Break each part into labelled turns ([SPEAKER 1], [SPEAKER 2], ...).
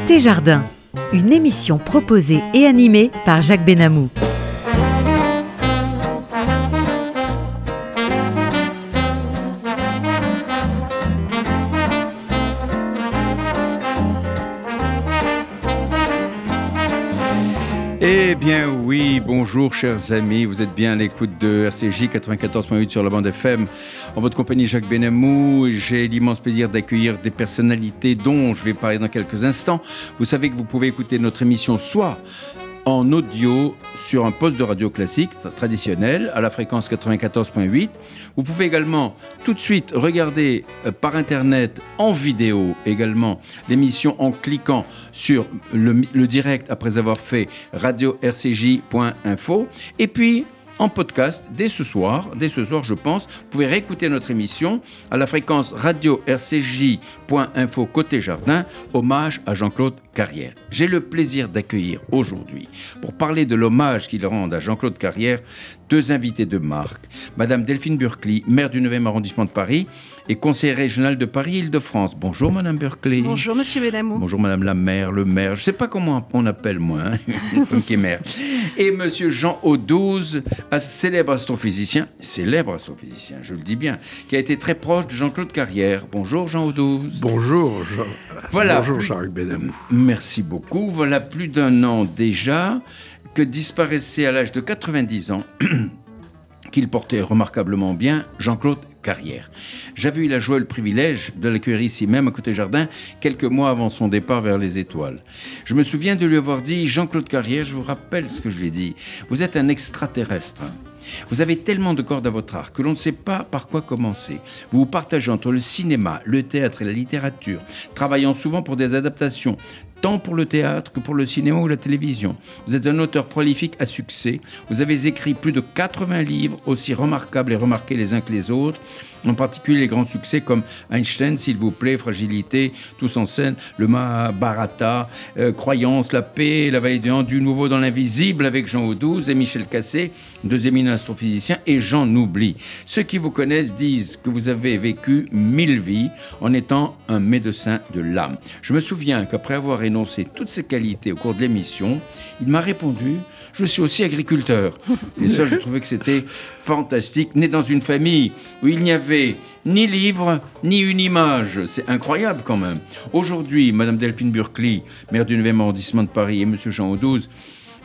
[SPEAKER 1] Côté Jardin, une émission proposée et animée par Jacques Benamou.
[SPEAKER 2] Eh bien oui, bonjour chers amis, vous êtes bien à l'écoute de RCJ 94.8 sur la bande FM. En votre compagnie Jacques Benamou, j'ai l'immense plaisir d'accueillir des personnalités dont je vais parler dans quelques instants. Vous savez que vous pouvez écouter notre émission soit en audio sur un poste de radio classique traditionnel à la fréquence 94.8. Vous pouvez également tout de suite regarder euh, par internet en vidéo également l'émission en cliquant sur le, direct après avoir fait radio-rcj.info et puis en podcast dès ce soir. Dès ce soir, je pense. Vous pouvez réécouter notre émission à la fréquence radio rcj.info côté jardin. Hommage à Jean-Claude Carrière. J'ai le plaisir d'accueillir aujourd'hui, pour parler de l'hommage qu'il rend à Jean-Claude Carrière, deux invités de marque. Madame Delphine Burkley, maire du 9e arrondissement de Paris et conseillère régionale de Paris-Île-de-France. Bonjour Madame Burkley.
[SPEAKER 3] Bonjour Monsieur Benamou.
[SPEAKER 2] Bonjour Madame la maire, le maire. Je ne sais pas comment on appelle moi, hein, une femme qui est maire. Et Monsieur Jean Audouze, un célèbre astrophysicien, célèbre astrophysicien, je le dis bien, qui a été très proche de Jean-Claude Carrière. Bonjour Jean Audouze.
[SPEAKER 4] Bonjour Jean.
[SPEAKER 2] Voilà.
[SPEAKER 4] Bonjour Jacques Benamou.
[SPEAKER 2] Merci beaucoup. Voilà plus d'un an déjà que disparaissait à l'âge de 90 ans, qu'il portait remarquablement bien, Jean-Claude Carrière. J'avais eu la joie et le privilège de l'accueillir ici même à côté jardin quelques mois avant son départ vers les étoiles. Je me souviens de lui avoir dit Jean-Claude Carrière, je vous rappelle ce que je lui ai dit. Vous êtes un extraterrestre. Vous avez tellement de cordes à votre arc que l'on ne sait pas par quoi commencer. Vous vous partagez entre le cinéma, le théâtre et la littérature, travaillant souvent pour des adaptations tant pour le théâtre que pour le cinéma ou la télévision. Vous êtes un auteur prolifique à succès. Vous avez écrit plus de 80 livres aussi remarquables et remarqués les uns que les autres en particulier les grands succès comme Einstein, s'il vous plaît, Fragilité, Tous en scène, Le Mahabharata, euh, Croyance, La paix, La vallée du du Nouveau dans l'invisible avec Jean Audouze et Michel Cassé, deux éminents astrophysiciens, et j'en oublie. Ceux qui vous connaissent disent que vous avez vécu mille vies en étant un médecin de l'âme. Je me souviens qu'après avoir toutes ces qualités au cours de l'émission, il m'a répondu je suis aussi agriculteur. Et ça, je trouvais que c'était fantastique. Né dans une famille où il n'y avait ni livre, ni une image. C'est incroyable quand même. Aujourd'hui, Madame Delphine Burkley, maire du 9e arrondissement de Paris, et Monsieur Jean Audouze,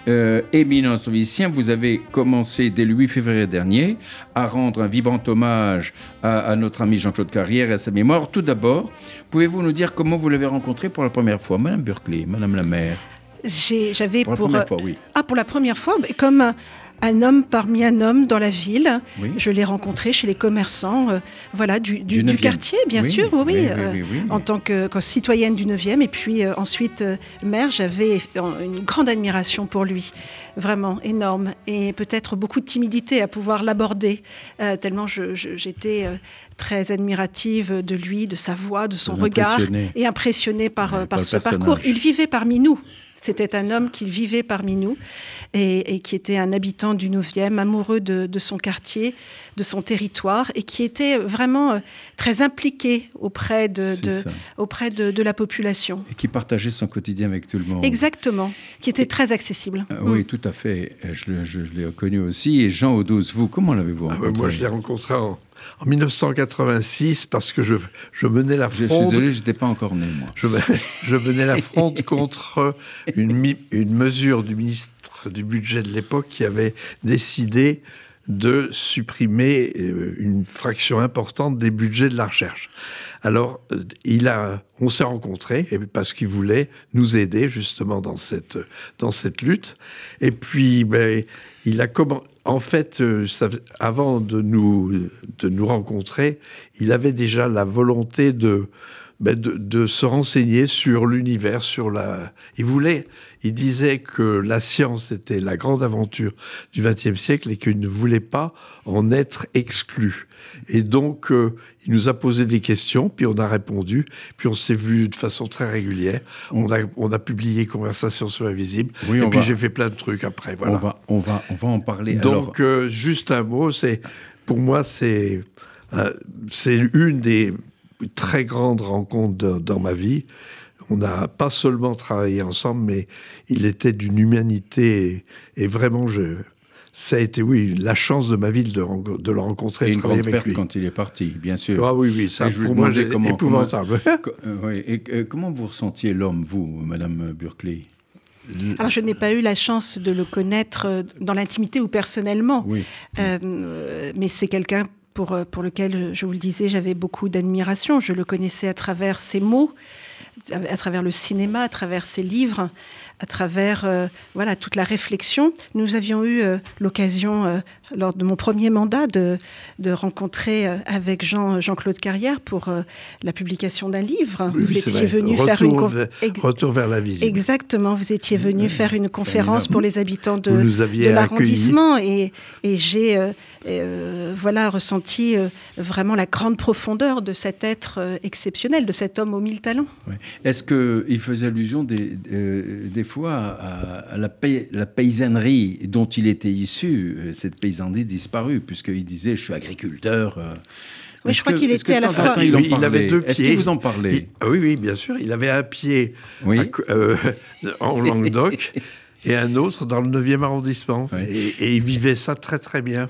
[SPEAKER 2] euh, éminent astrophysicien, vous avez commencé dès le 8 février dernier à rendre un vibrant hommage à, à notre ami Jean-Claude Carrière et à sa mémoire. Tout d'abord, pouvez-vous nous dire comment vous l'avez rencontré pour la première fois, Madame Burkley, Madame la maire?
[SPEAKER 3] J'avais
[SPEAKER 2] Pour
[SPEAKER 3] pour,
[SPEAKER 2] la première fois, oui.
[SPEAKER 3] ah pour la première fois mais comme un, homme parmi un homme dans la ville.
[SPEAKER 2] Oui.
[SPEAKER 3] Je l'ai rencontré chez les commerçants, euh, voilà du, du-
[SPEAKER 2] Du
[SPEAKER 3] du
[SPEAKER 2] 9e.
[SPEAKER 3] quartier, bien
[SPEAKER 2] Oui,
[SPEAKER 3] sûr, oui, euh,
[SPEAKER 2] oui,
[SPEAKER 3] en tant que, que citoyenne du 9e et puis euh, ensuite maire, j'avais une grande admiration pour lui, vraiment énorme et peut-être beaucoup de timidité à pouvoir l'aborder tellement j'étais très admirative de lui, de sa voix, de son regard et impressionnée par,
[SPEAKER 2] Ouais, par
[SPEAKER 3] ce
[SPEAKER 2] personnage.
[SPEAKER 3] parcours. Il vivait parmi nous. C'était un homme qui vivait parmi nous et, et qui était un habitant du 9e, amoureux de, de son quartier, de son territoire et qui était vraiment euh, très impliqué auprès de, auprès de, de la population.
[SPEAKER 2] Et qui partageait son quotidien avec tout le monde.
[SPEAKER 3] Exactement, qui était très accessible.
[SPEAKER 2] Ah Oui, tout à fait. Je, le- je- je l'ai reconnu aussi. Et Jean Audouze, vous, comment l'avez-vous
[SPEAKER 4] Ah ouais,
[SPEAKER 2] rencontré?
[SPEAKER 4] moi, je l'ai rencontré en, en 1986 parce que je, je menais la
[SPEAKER 2] Je suis
[SPEAKER 4] fronde.
[SPEAKER 2] désolé, je n'étais pas encore né, moi.
[SPEAKER 4] Je, je menais la fronde contre une mesure du ministre du budget de l'époque qui avait décidé de supprimer euh, une fraction importante des budgets de la recherche. Alors, euh, il a, on s'est rencontrés parce qu'il voulait nous aider justement dans cette dans cette lutte. Et puis, ben, il a comment En fait, euh, avant de nous de nous rencontrer, il avait déjà la volonté de ben, de, de se renseigner sur l'univers, sur la. Il voulait, il disait que la science était la grande aventure du XXe siècle et qu'il ne voulait pas en être exclu. Et donc, euh, il nous a posé des questions, puis on a répondu, puis on s'est vu de façon très régulière. On a, on a publié Conversation sur l'invisible,
[SPEAKER 2] Oui,
[SPEAKER 4] et puis j'ai fait plein de trucs après. Voilà.
[SPEAKER 2] On, va, on, va, on va en parler. Alors,
[SPEAKER 4] Donc, euh, juste un mot, c'est pour moi, c'est euh, c'est une des très grandes rencontres de- dans ma vie. on n'a pas seulement travaillé ensemble, mais il était d'une humanité et, vraiment, je, ça a été, oui, la chance de ma vie de, de le rencontrer
[SPEAKER 2] et, une grande perte quand il est parti, bien sûr.
[SPEAKER 4] Ah oui, oui, ça, pour moi, c'est épouvantable.
[SPEAKER 2] Comment, et, comment vous ressentiez l'homme, vous, Madame Burkley
[SPEAKER 3] alors, je n'ai pas eu la chance de le connaître euh, dans l'intimité ou personnellement, oui. euh, mais c'est quelqu'un pour, euh, pour lequel, je vous le disais, j'avais beaucoup d'admiration. Je le connaissais à travers ses mots, à travers le cinéma, à travers ses livres à travers euh, voilà toute la réflexion. Nous avions eu euh, l'occasion euh, lors de mon premier mandat de, de rencontrer avec Jean Jean-Claude Carrière pour la publication d'un livre.
[SPEAKER 4] vous étiez venu faire une retour vers la visite.
[SPEAKER 3] Exactement, vous étiez venu faire une conférence pour les habitants de, de l'arrondissement et, et j'ai voilà ressenti vraiment la grande profondeur de cet être exceptionnel, de cet homme aux mille talents.
[SPEAKER 2] Est-ce qu'il faisait allusion des, des fois à, la, la, paysannerie dont il était issu. Euh, cette paysannerie disparue, puisqu'il disait Je suis agriculteur. Euh.
[SPEAKER 3] Oui, je crois qu'il était à la fois.
[SPEAKER 2] Il, il, avait deux pieds. Est-ce que vous en parlez
[SPEAKER 4] ah Oui, oui, bien sûr. Il avait un pied euh, en Languedoc et un autre dans le 9e arrondissement. Et, il vivait ça très très bien.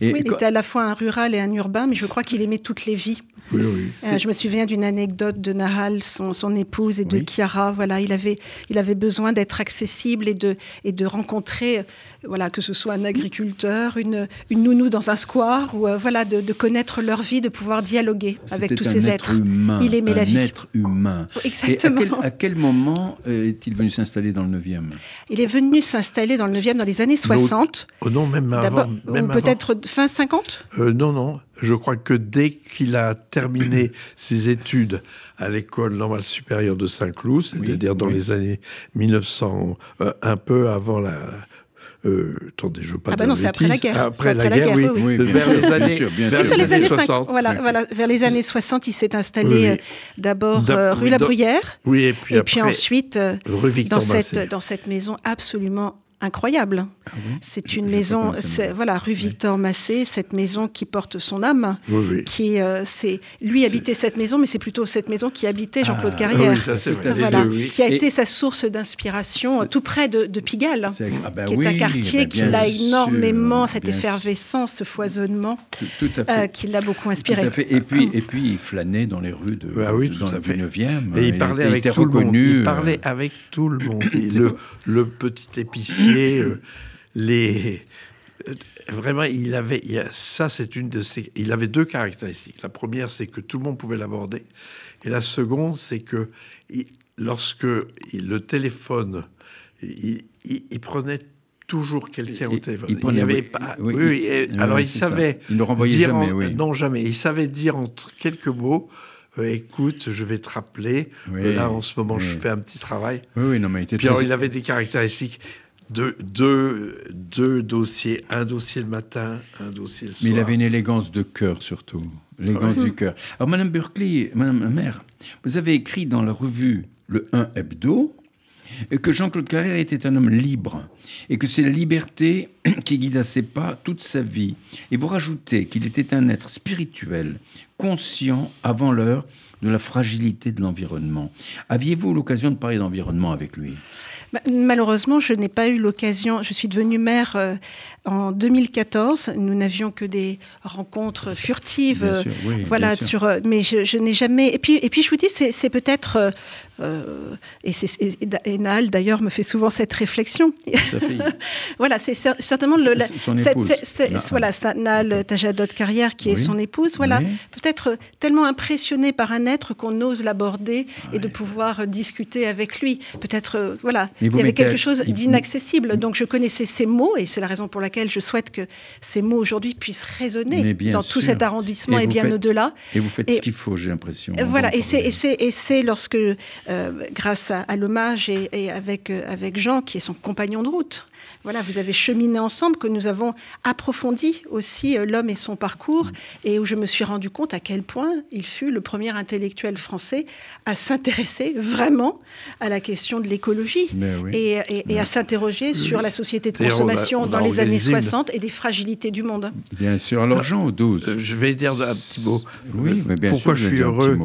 [SPEAKER 3] Et il était à la fois un rural et un urbain, mais je crois qu'il aimait toutes les vies. Oui, oui. Euh, je me souviens d'une anecdote de Nahal, son, son épouse, et de Chiara. Voilà, il avait, il avait besoin d'être accessible et de, et de rencontrer, voilà, que ce soit un agriculteur, une, une nounou dans un square, ou euh, voilà, de, de, connaître leur vie, de pouvoir dialoguer avec tous ces êtres.
[SPEAKER 2] Humain,
[SPEAKER 3] il aimait la vie.
[SPEAKER 2] être humain.
[SPEAKER 3] Exactement.
[SPEAKER 2] Et à, quel, à quel moment euh, est-il venu s'installer dans le 9e
[SPEAKER 3] Il est venu s'installer dans le 9e dans les années 60.
[SPEAKER 4] Oh non, même avant.
[SPEAKER 3] Ou peut-être fin 50
[SPEAKER 4] Non, non. Je crois que dès qu'il a terminé ses études à l'école normale supérieure de Saint-Cloud, c'est-à-dire dans les années 1900, euh, un peu avant la, euh, attendez, je veux pas
[SPEAKER 3] ah bah non, c'est après la guerre.
[SPEAKER 4] Après, la, guerre, oui. oui. vers les années, vers les années 60.
[SPEAKER 3] Voilà, voilà, vers les années 60, il s'est installé euh, d'abord euh, rue La Bruyère.
[SPEAKER 4] Oui, et puis,
[SPEAKER 3] et
[SPEAKER 4] puis
[SPEAKER 3] ensuite dans cette, dans cette maison absolument incroyable. Ah c'est une maison, voilà, rue Victor Massé, cette maison qui porte son âme, qui euh, c'est lui habitait cette maison, mais c'est plutôt cette maison qui habitait Jean-Claude ah, Carrière, voilà, qui a été sa source d'inspiration tout près de, Pigalle, ah, bah qui est un quartier qui l'a énormément cette effervescence, ce foisonnement, euh, qui l'a beaucoup inspiré.
[SPEAKER 2] Et puis et puis il flânait dans les rues de,
[SPEAKER 4] oui,
[SPEAKER 2] dans le 9e.
[SPEAKER 4] Et il parlait avec tout le monde. Il parlait avec tout le monde. le petit épicier euh, les euh, vraiment, il avait ça, c'est une de ses. Il avait deux caractéristiques. La première, c'est que tout le monde pouvait l'aborder, et la seconde, c'est que lorsque le téléphone, il, prenait toujours quelqu'un au téléphone.
[SPEAKER 2] Il, prenait,
[SPEAKER 4] avait pas. Oui, alors il savait.
[SPEAKER 2] Il le renvoyait jamais. oui.
[SPEAKER 4] Non, jamais. Il savait dire entre quelques mots. Euh, écoute, je vais te rappeler. là, en ce moment, je fais un petit travail.
[SPEAKER 2] Oui, oui, non, mais il était
[SPEAKER 4] Puis alors, il avait des caractéristiques deux, deux, deux, dossiers, un dossier le matin, un dossier le soir.
[SPEAKER 2] Mais il avait une élégance de cœur surtout, l'élégance du cœur. Alors Madame Berkeley, Madame la maire, vous avez écrit dans la revue Le 1 Hebdo que Jean-Claude Carrère était un homme libre et que c'est la liberté qui guida ses pas toute sa vie. Et vous rajoutez qu'il était un être spirituel, conscient avant l'heure de la fragilité de l'environnement. Aviez-vous l'occasion de parler d'environnement avec lui?
[SPEAKER 3] Bah, malheureusement, je n'ai pas eu l'occasion. Je suis devenue mère euh, en 2014. Nous n'avions que des rencontres furtives. voilà, sur. Euh, mais je, n'ai jamais. Et puis, et puis, je vous dis, c'est peut-être. Euh, et, et, Naal, d'ailleurs, me fait souvent cette réflexion. voilà, c'est certainement le.
[SPEAKER 2] son épouse.
[SPEAKER 3] voilà, Naal Tajadot Carrière, qui est son épouse. Voilà, peut-être tellement impressionné par un être qu'on ose l'aborder et de pouvoir discuter avec lui. Peut-être, voilà il y avait quelque chose d'inaccessible. Donc je connaissais ces mots et c'est la raison pour laquelle je souhaite que ces mots aujourd'hui puissent résonner dans tout cet arrondissement et, bien au-delà.
[SPEAKER 2] Et vous faites ce qu'il faut, j'ai l'impression.
[SPEAKER 3] Voilà, et c'est lorsque, euh, grâce à, l'hommage et, avec, euh, avec Jean, qui est son compagnon de route, voilà, vous avez cheminé ensemble, que nous avons approfondi aussi euh, l'homme et son parcours, et où je me suis rendu compte à quel point il fut le premier intellectuel français à s'intéresser vraiment à la question de l'écologie et, à s'interroger sur la société de consommation dans les années 60 et des fragilités du monde.
[SPEAKER 2] Bien sûr. Alors, Jean 12.
[SPEAKER 4] Euh, je vais dire un petit mot.
[SPEAKER 2] Oui, mais bien
[SPEAKER 4] Pourquoi
[SPEAKER 2] sûr,
[SPEAKER 4] je suis heureux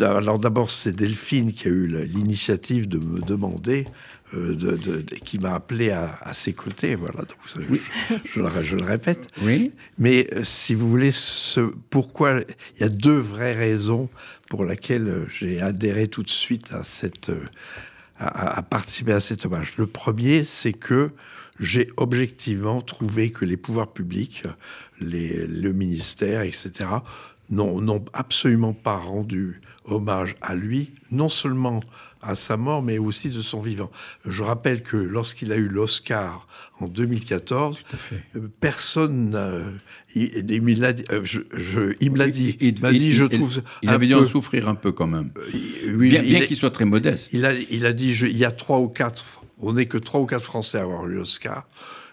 [SPEAKER 4] Alors d'abord, c'est Delphine qui a eu l'initiative de me demander euh, de, qui m'a appelé à, ses côtés. Voilà, donc, je, le, répète.
[SPEAKER 2] Oui.
[SPEAKER 4] Mais euh, si vous voulez, ce, pourquoi il y a deux vraies raisons pour lesquelles euh, j'ai adhéré tout de suite à cette à, participer à cet hommage. Le premier, c'est que j'ai objectivement trouvé que les pouvoirs publics, les, le ministère, etc., n'ont absolument pas rendu hommage à lui, non seulement à sa mort, mais aussi de son vivant. Je rappelle que lorsqu'il a eu l'Oscar en 2014, euh, personne, il, il, me l'a dit, euh, je, il me l'a dit,
[SPEAKER 2] il, m'a dit, je trouve, il avait dû en souffrir un peu quand même, euh, bien, qu'il soit très modeste.
[SPEAKER 4] Il a, il a dit, il y a trois ou quatre, on n'est que trois ou quatre Français à avoir eu l'Oscar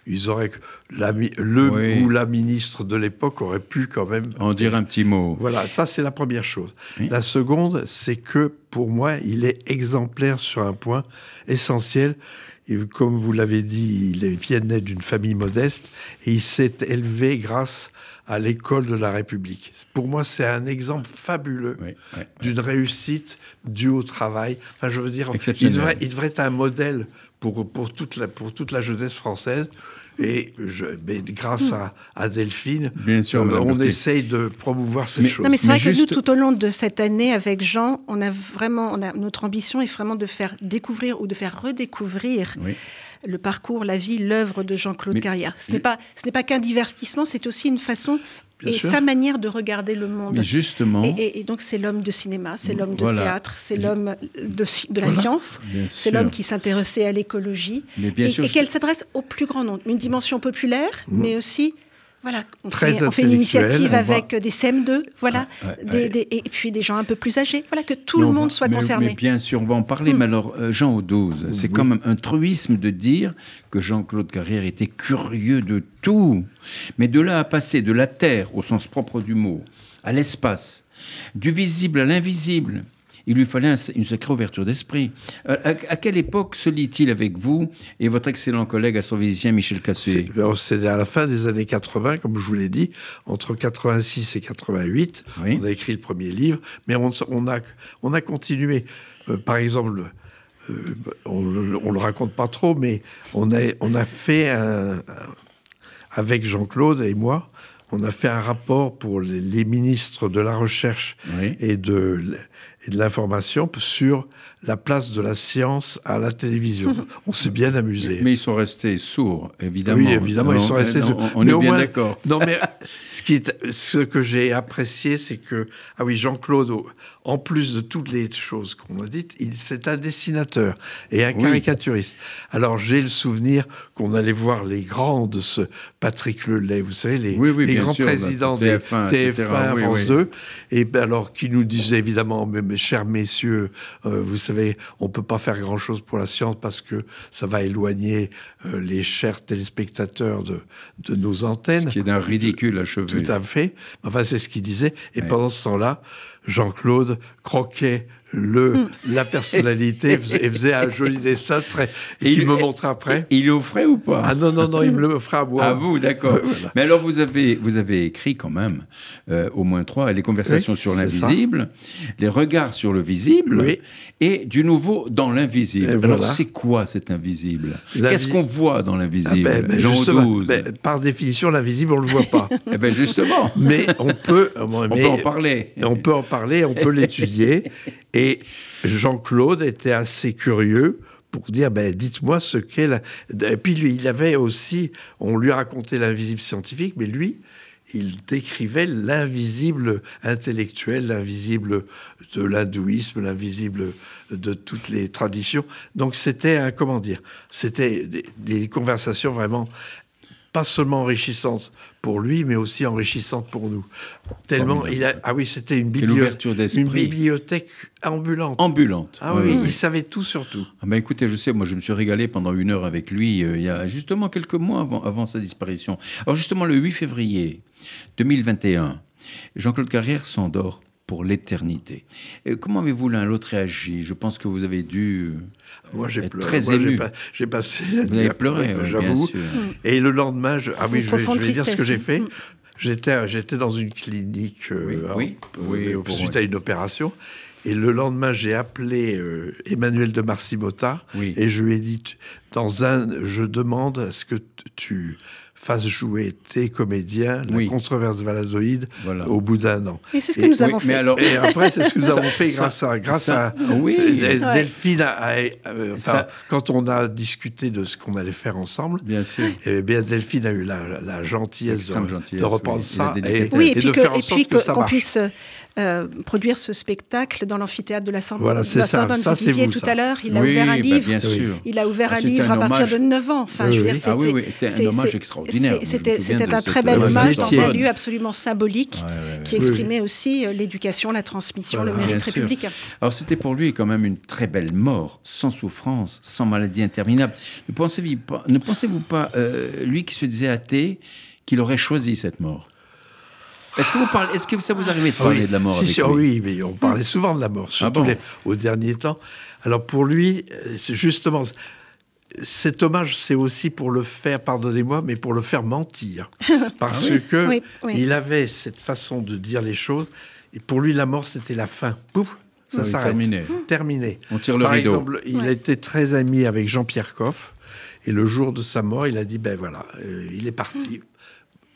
[SPEAKER 4] ils auraient la, le ou la ministre de l'époque aurait pu quand même
[SPEAKER 2] en dire un petit mot.
[SPEAKER 4] Voilà, ça c'est la première chose. La seconde, c'est que pour moi, il est exemplaire sur un point essentiel. Et comme vous l'avez dit, il vient d'une famille modeste et il s'est élevé grâce à l'école de la République. Pour moi, c'est un exemple fabuleux d'une réussite due au travail. Enfin, je veux dire, il devrait, il devrait être un modèle pour, pour, toute la, pour toute la jeunesse française. Et je, mais grâce à, à, Delphine,
[SPEAKER 2] Bien sûr,
[SPEAKER 4] euh, on essaye de promouvoir cette chose.
[SPEAKER 3] Non, mais c'est vrai que nous, tout au long de cette année, avec Jean, on a vraiment, on a, notre ambition est vraiment de faire découvrir ou de faire redécouvrir le parcours, la vie, l'œuvre de Jean-Claude Carrière. Ce n'est pas, ce n'est pas qu'un divertissement, c'est aussi une façon et sa manière de regarder le monde.
[SPEAKER 2] justement.
[SPEAKER 3] Et, donc c'est l'homme de cinéma, c'est l'homme de théâtre, c'est l'homme de, de, la science, c'est l'homme qui s'intéressait à l'écologie et, et qu'elle s'adresse au plus grand nombre. Une dimension populaire, mm. mais aussi voilà, on, fait, on fait, une initiative avec des CM2, voilà, et puis des gens un peu plus âgés, voilà, que tout le monde soit concerné.
[SPEAKER 2] Mais bien sûr, on va en parler, mm. mais alors, euh, Jean Audouze, c'est quand même un truisme de dire que Jean-Claude Carrière était curieux de tout. Mais de là à passer de la Terre, au sens propre du mot, à l'espace, du visible à l'invisible, il lui fallait une sacrée ouverture d'esprit. Euh, à, quelle époque se lit-il avec vous et votre excellent collègue astrophysicien Michel Cassuet?
[SPEAKER 4] C'est à la fin des années 80, comme je vous l'ai dit, entre 86 et 88. On a écrit le premier livre, mais on, a, on a continué. Euh, par exemple, euh, on ne le raconte pas trop, mais on a, on a fait avec Jean-Claude et moi, on a fait un rapport pour les, ministres de la Recherche et de et de l'information sur la place de la science à la télévision. On s'est bien amusé.
[SPEAKER 2] Mais ils sont restés sourds, évidemment.
[SPEAKER 4] Oui, évidemment, ils sont restés sourds.
[SPEAKER 2] On, est bien d'accord.
[SPEAKER 4] Non, mais ce, qui est, ce que j'ai apprécié, c'est que, ah oui, Jean-Claude, en plus de toutes les choses qu'on a dites, c'est un dessinateur et un caricaturiste. Alors j'ai le souvenir qu'on allait voir les grands de ce Patrick Lelay, vous savez, les, les grands présidents de TF1, TF1 France 2, et ben alors qui nous disaient évidemment, mes, chers messieurs, euh, vous savez, on peut pas faire grand-chose pour la science parce que ça va éloigner euh, les chers téléspectateurs de, de nos antennes. Ce
[SPEAKER 2] qui est d'un ridicule achevé.
[SPEAKER 4] Tout à fait. Enfin, c'est ce qu'il disait. Et pendant ce temps-là, Jean-Claude croquait le, hmm. la personnalité et faisait un joli dessin très, et il me montre après.
[SPEAKER 2] Il offrait ou pas?
[SPEAKER 4] Ah non, non, non, il me le à moi.
[SPEAKER 2] À vous, d'accord. Mais alors, vous avez, vous avez écrit quand même euh, au moins trois, les conversations sur l'invisible, les regards sur le visible, et du nouveau dans l'invisible. Alors, c'est quoi cet invisible? Qu'est-ce qu'on voit dans l'invisible? Ah ben,
[SPEAKER 4] ben, ben, Par définition, l'invisible, on ne le voit pas.
[SPEAKER 2] eh ben justement.
[SPEAKER 4] Mais on peut,
[SPEAKER 2] on peut en parler.
[SPEAKER 4] On peut en parler, on peut l'étudier. Et Jean-Claude était assez curieux pour dire, ben, dites-moi ce qu'est la... Et puis lui, il avait aussi, on lui a raconté l'invisible scientifique, mais lui, il décrivait l'invisible intellectuel, l'invisible de l'hindouisme, l'invisible de toutes les traditions. Donc c'était, comment dire, c'était des, conversations vraiment pas seulement enrichissantes pour lui, mais aussi enrichissante pour nous. Tellement il a, ah oui, c'était une, bibliothèque, une bibliothèque ambulante.
[SPEAKER 2] Ambulante.
[SPEAKER 4] Ah oui, il savait tout sur tout.
[SPEAKER 2] Ah ben écoutez, je sais, moi je me suis régalé pendant une heure avec lui euh, il y a justement quelques mois avant, avant sa disparition. Alors justement le 8 février 2021, Jean-Claude Carrière s'endort pour l'éternité. Comment avez-vous l'un l'autre réagi? Je pense que vous avez dû euh, Moi, j'ai pleuré. très ému.
[SPEAKER 4] J'ai passé.
[SPEAKER 2] Vous avez pleuré, j'avoue.
[SPEAKER 4] Et le lendemain, je, ah oui, je vais, dire ce que j'ai fait. Mm. J'étais, j'étais dans une clinique euh, oui, oui, suite à une opération. Et le lendemain, j'ai appelé euh, Emmanuel de Marcimota
[SPEAKER 2] Oui.
[SPEAKER 4] et je lui ai dit, dans un, je demande à ce que tu fasses jouer tes comédiens
[SPEAKER 2] Oui.
[SPEAKER 4] la controverse valadoïde
[SPEAKER 2] Voilà.
[SPEAKER 4] au bout d'un an.
[SPEAKER 3] Et c'est ce
[SPEAKER 4] Et-
[SPEAKER 3] que nous
[SPEAKER 2] Oui,
[SPEAKER 3] avons
[SPEAKER 2] mais
[SPEAKER 3] fait.
[SPEAKER 2] alors,
[SPEAKER 4] Et après, c'est ce que nous
[SPEAKER 2] Ça-
[SPEAKER 4] avons fait
[SPEAKER 2] ça-
[SPEAKER 4] grâce à, grâce
[SPEAKER 2] ça-
[SPEAKER 4] à
[SPEAKER 2] oui.
[SPEAKER 4] Del-
[SPEAKER 3] Ouais.
[SPEAKER 4] Delphine. a- a- euh, enfin,
[SPEAKER 2] Ça-
[SPEAKER 4] quand on a discuté de ce qu'on allait faire ensemble,
[SPEAKER 2] Bien sûr.
[SPEAKER 4] eh bien, Delphine a eu la, la gentillesse de,
[SPEAKER 2] gentillesse,
[SPEAKER 4] de reprendre
[SPEAKER 2] oui. Et la
[SPEAKER 4] ça et.
[SPEAKER 3] Oui, et
[SPEAKER 4] et
[SPEAKER 3] puis
[SPEAKER 4] de
[SPEAKER 3] que-
[SPEAKER 4] faire en
[SPEAKER 3] et
[SPEAKER 4] sorte
[SPEAKER 3] puis
[SPEAKER 4] que
[SPEAKER 3] que-
[SPEAKER 4] ça
[SPEAKER 3] qu'on
[SPEAKER 4] marche.
[SPEAKER 3] puisse euh, produire ce spectacle dans l'amphithéâtre de la Sorbonne.
[SPEAKER 4] Voilà,
[SPEAKER 3] de
[SPEAKER 4] c'est
[SPEAKER 3] la
[SPEAKER 4] ça.
[SPEAKER 3] Sorbonne.
[SPEAKER 4] Ça,
[SPEAKER 3] vous
[SPEAKER 4] c'est
[SPEAKER 3] disiez
[SPEAKER 4] vous,
[SPEAKER 3] tout
[SPEAKER 4] ça.
[SPEAKER 3] à l'heure, il a
[SPEAKER 2] Oui,
[SPEAKER 3] ouvert un
[SPEAKER 2] bah,
[SPEAKER 3] livre.
[SPEAKER 2] bien
[SPEAKER 4] Oui.
[SPEAKER 2] sûr.
[SPEAKER 3] Il a ouvert
[SPEAKER 2] Ah,
[SPEAKER 3] un livre à partir de 9 ans. Enfin,
[SPEAKER 2] Ah
[SPEAKER 3] c'est-
[SPEAKER 2] oui, c'était un hommage
[SPEAKER 3] c'est-
[SPEAKER 2] extraordinaire.
[SPEAKER 3] C'était un très bel
[SPEAKER 4] hommage
[SPEAKER 3] dans un lieu absolument symbolique
[SPEAKER 2] Ouais, ouais, ouais.
[SPEAKER 3] qui
[SPEAKER 4] Oui,
[SPEAKER 3] exprimait aussi euh, l'éducation, la transmission,
[SPEAKER 4] Voilà,
[SPEAKER 3] le
[SPEAKER 2] bien
[SPEAKER 3] mérite
[SPEAKER 2] sûr.
[SPEAKER 3] républicain.
[SPEAKER 2] Alors c'était pour lui quand même une très belle mort, sans souffrance, sans maladie interminable. Ne pensez-vous pas, ne pensez-vous pas euh, lui qui se disait athée, qu'il aurait choisi cette mort? Est-ce que vous parlez, est-ce que ça vous arrivait de parler de la mort
[SPEAKER 4] Si,
[SPEAKER 2] avec
[SPEAKER 4] si,
[SPEAKER 2] lui?
[SPEAKER 4] oui, mais on parlait souvent de la mort, surtout
[SPEAKER 2] bon?
[SPEAKER 4] les- au dernier temps. Alors pour lui, euh, c'est justement cet hommage, c'est aussi pour le faire, pardonnez-moi, mais pour le faire mentir, parce que
[SPEAKER 3] Oui, oui.
[SPEAKER 4] il avait cette façon de dire les choses. Et pour lui, la mort, c'était la fin. Pouf, ça
[SPEAKER 2] Oui,
[SPEAKER 4] s'arrête.
[SPEAKER 2] terminé.
[SPEAKER 4] Terminé.
[SPEAKER 2] On tire le
[SPEAKER 4] Par
[SPEAKER 2] rideau.
[SPEAKER 4] exemple, il
[SPEAKER 3] Ouais.
[SPEAKER 4] a été très ami avec Jean-Pierre Coff. Et le jour de sa mort, il a dit, ben voilà, euh, il est parti.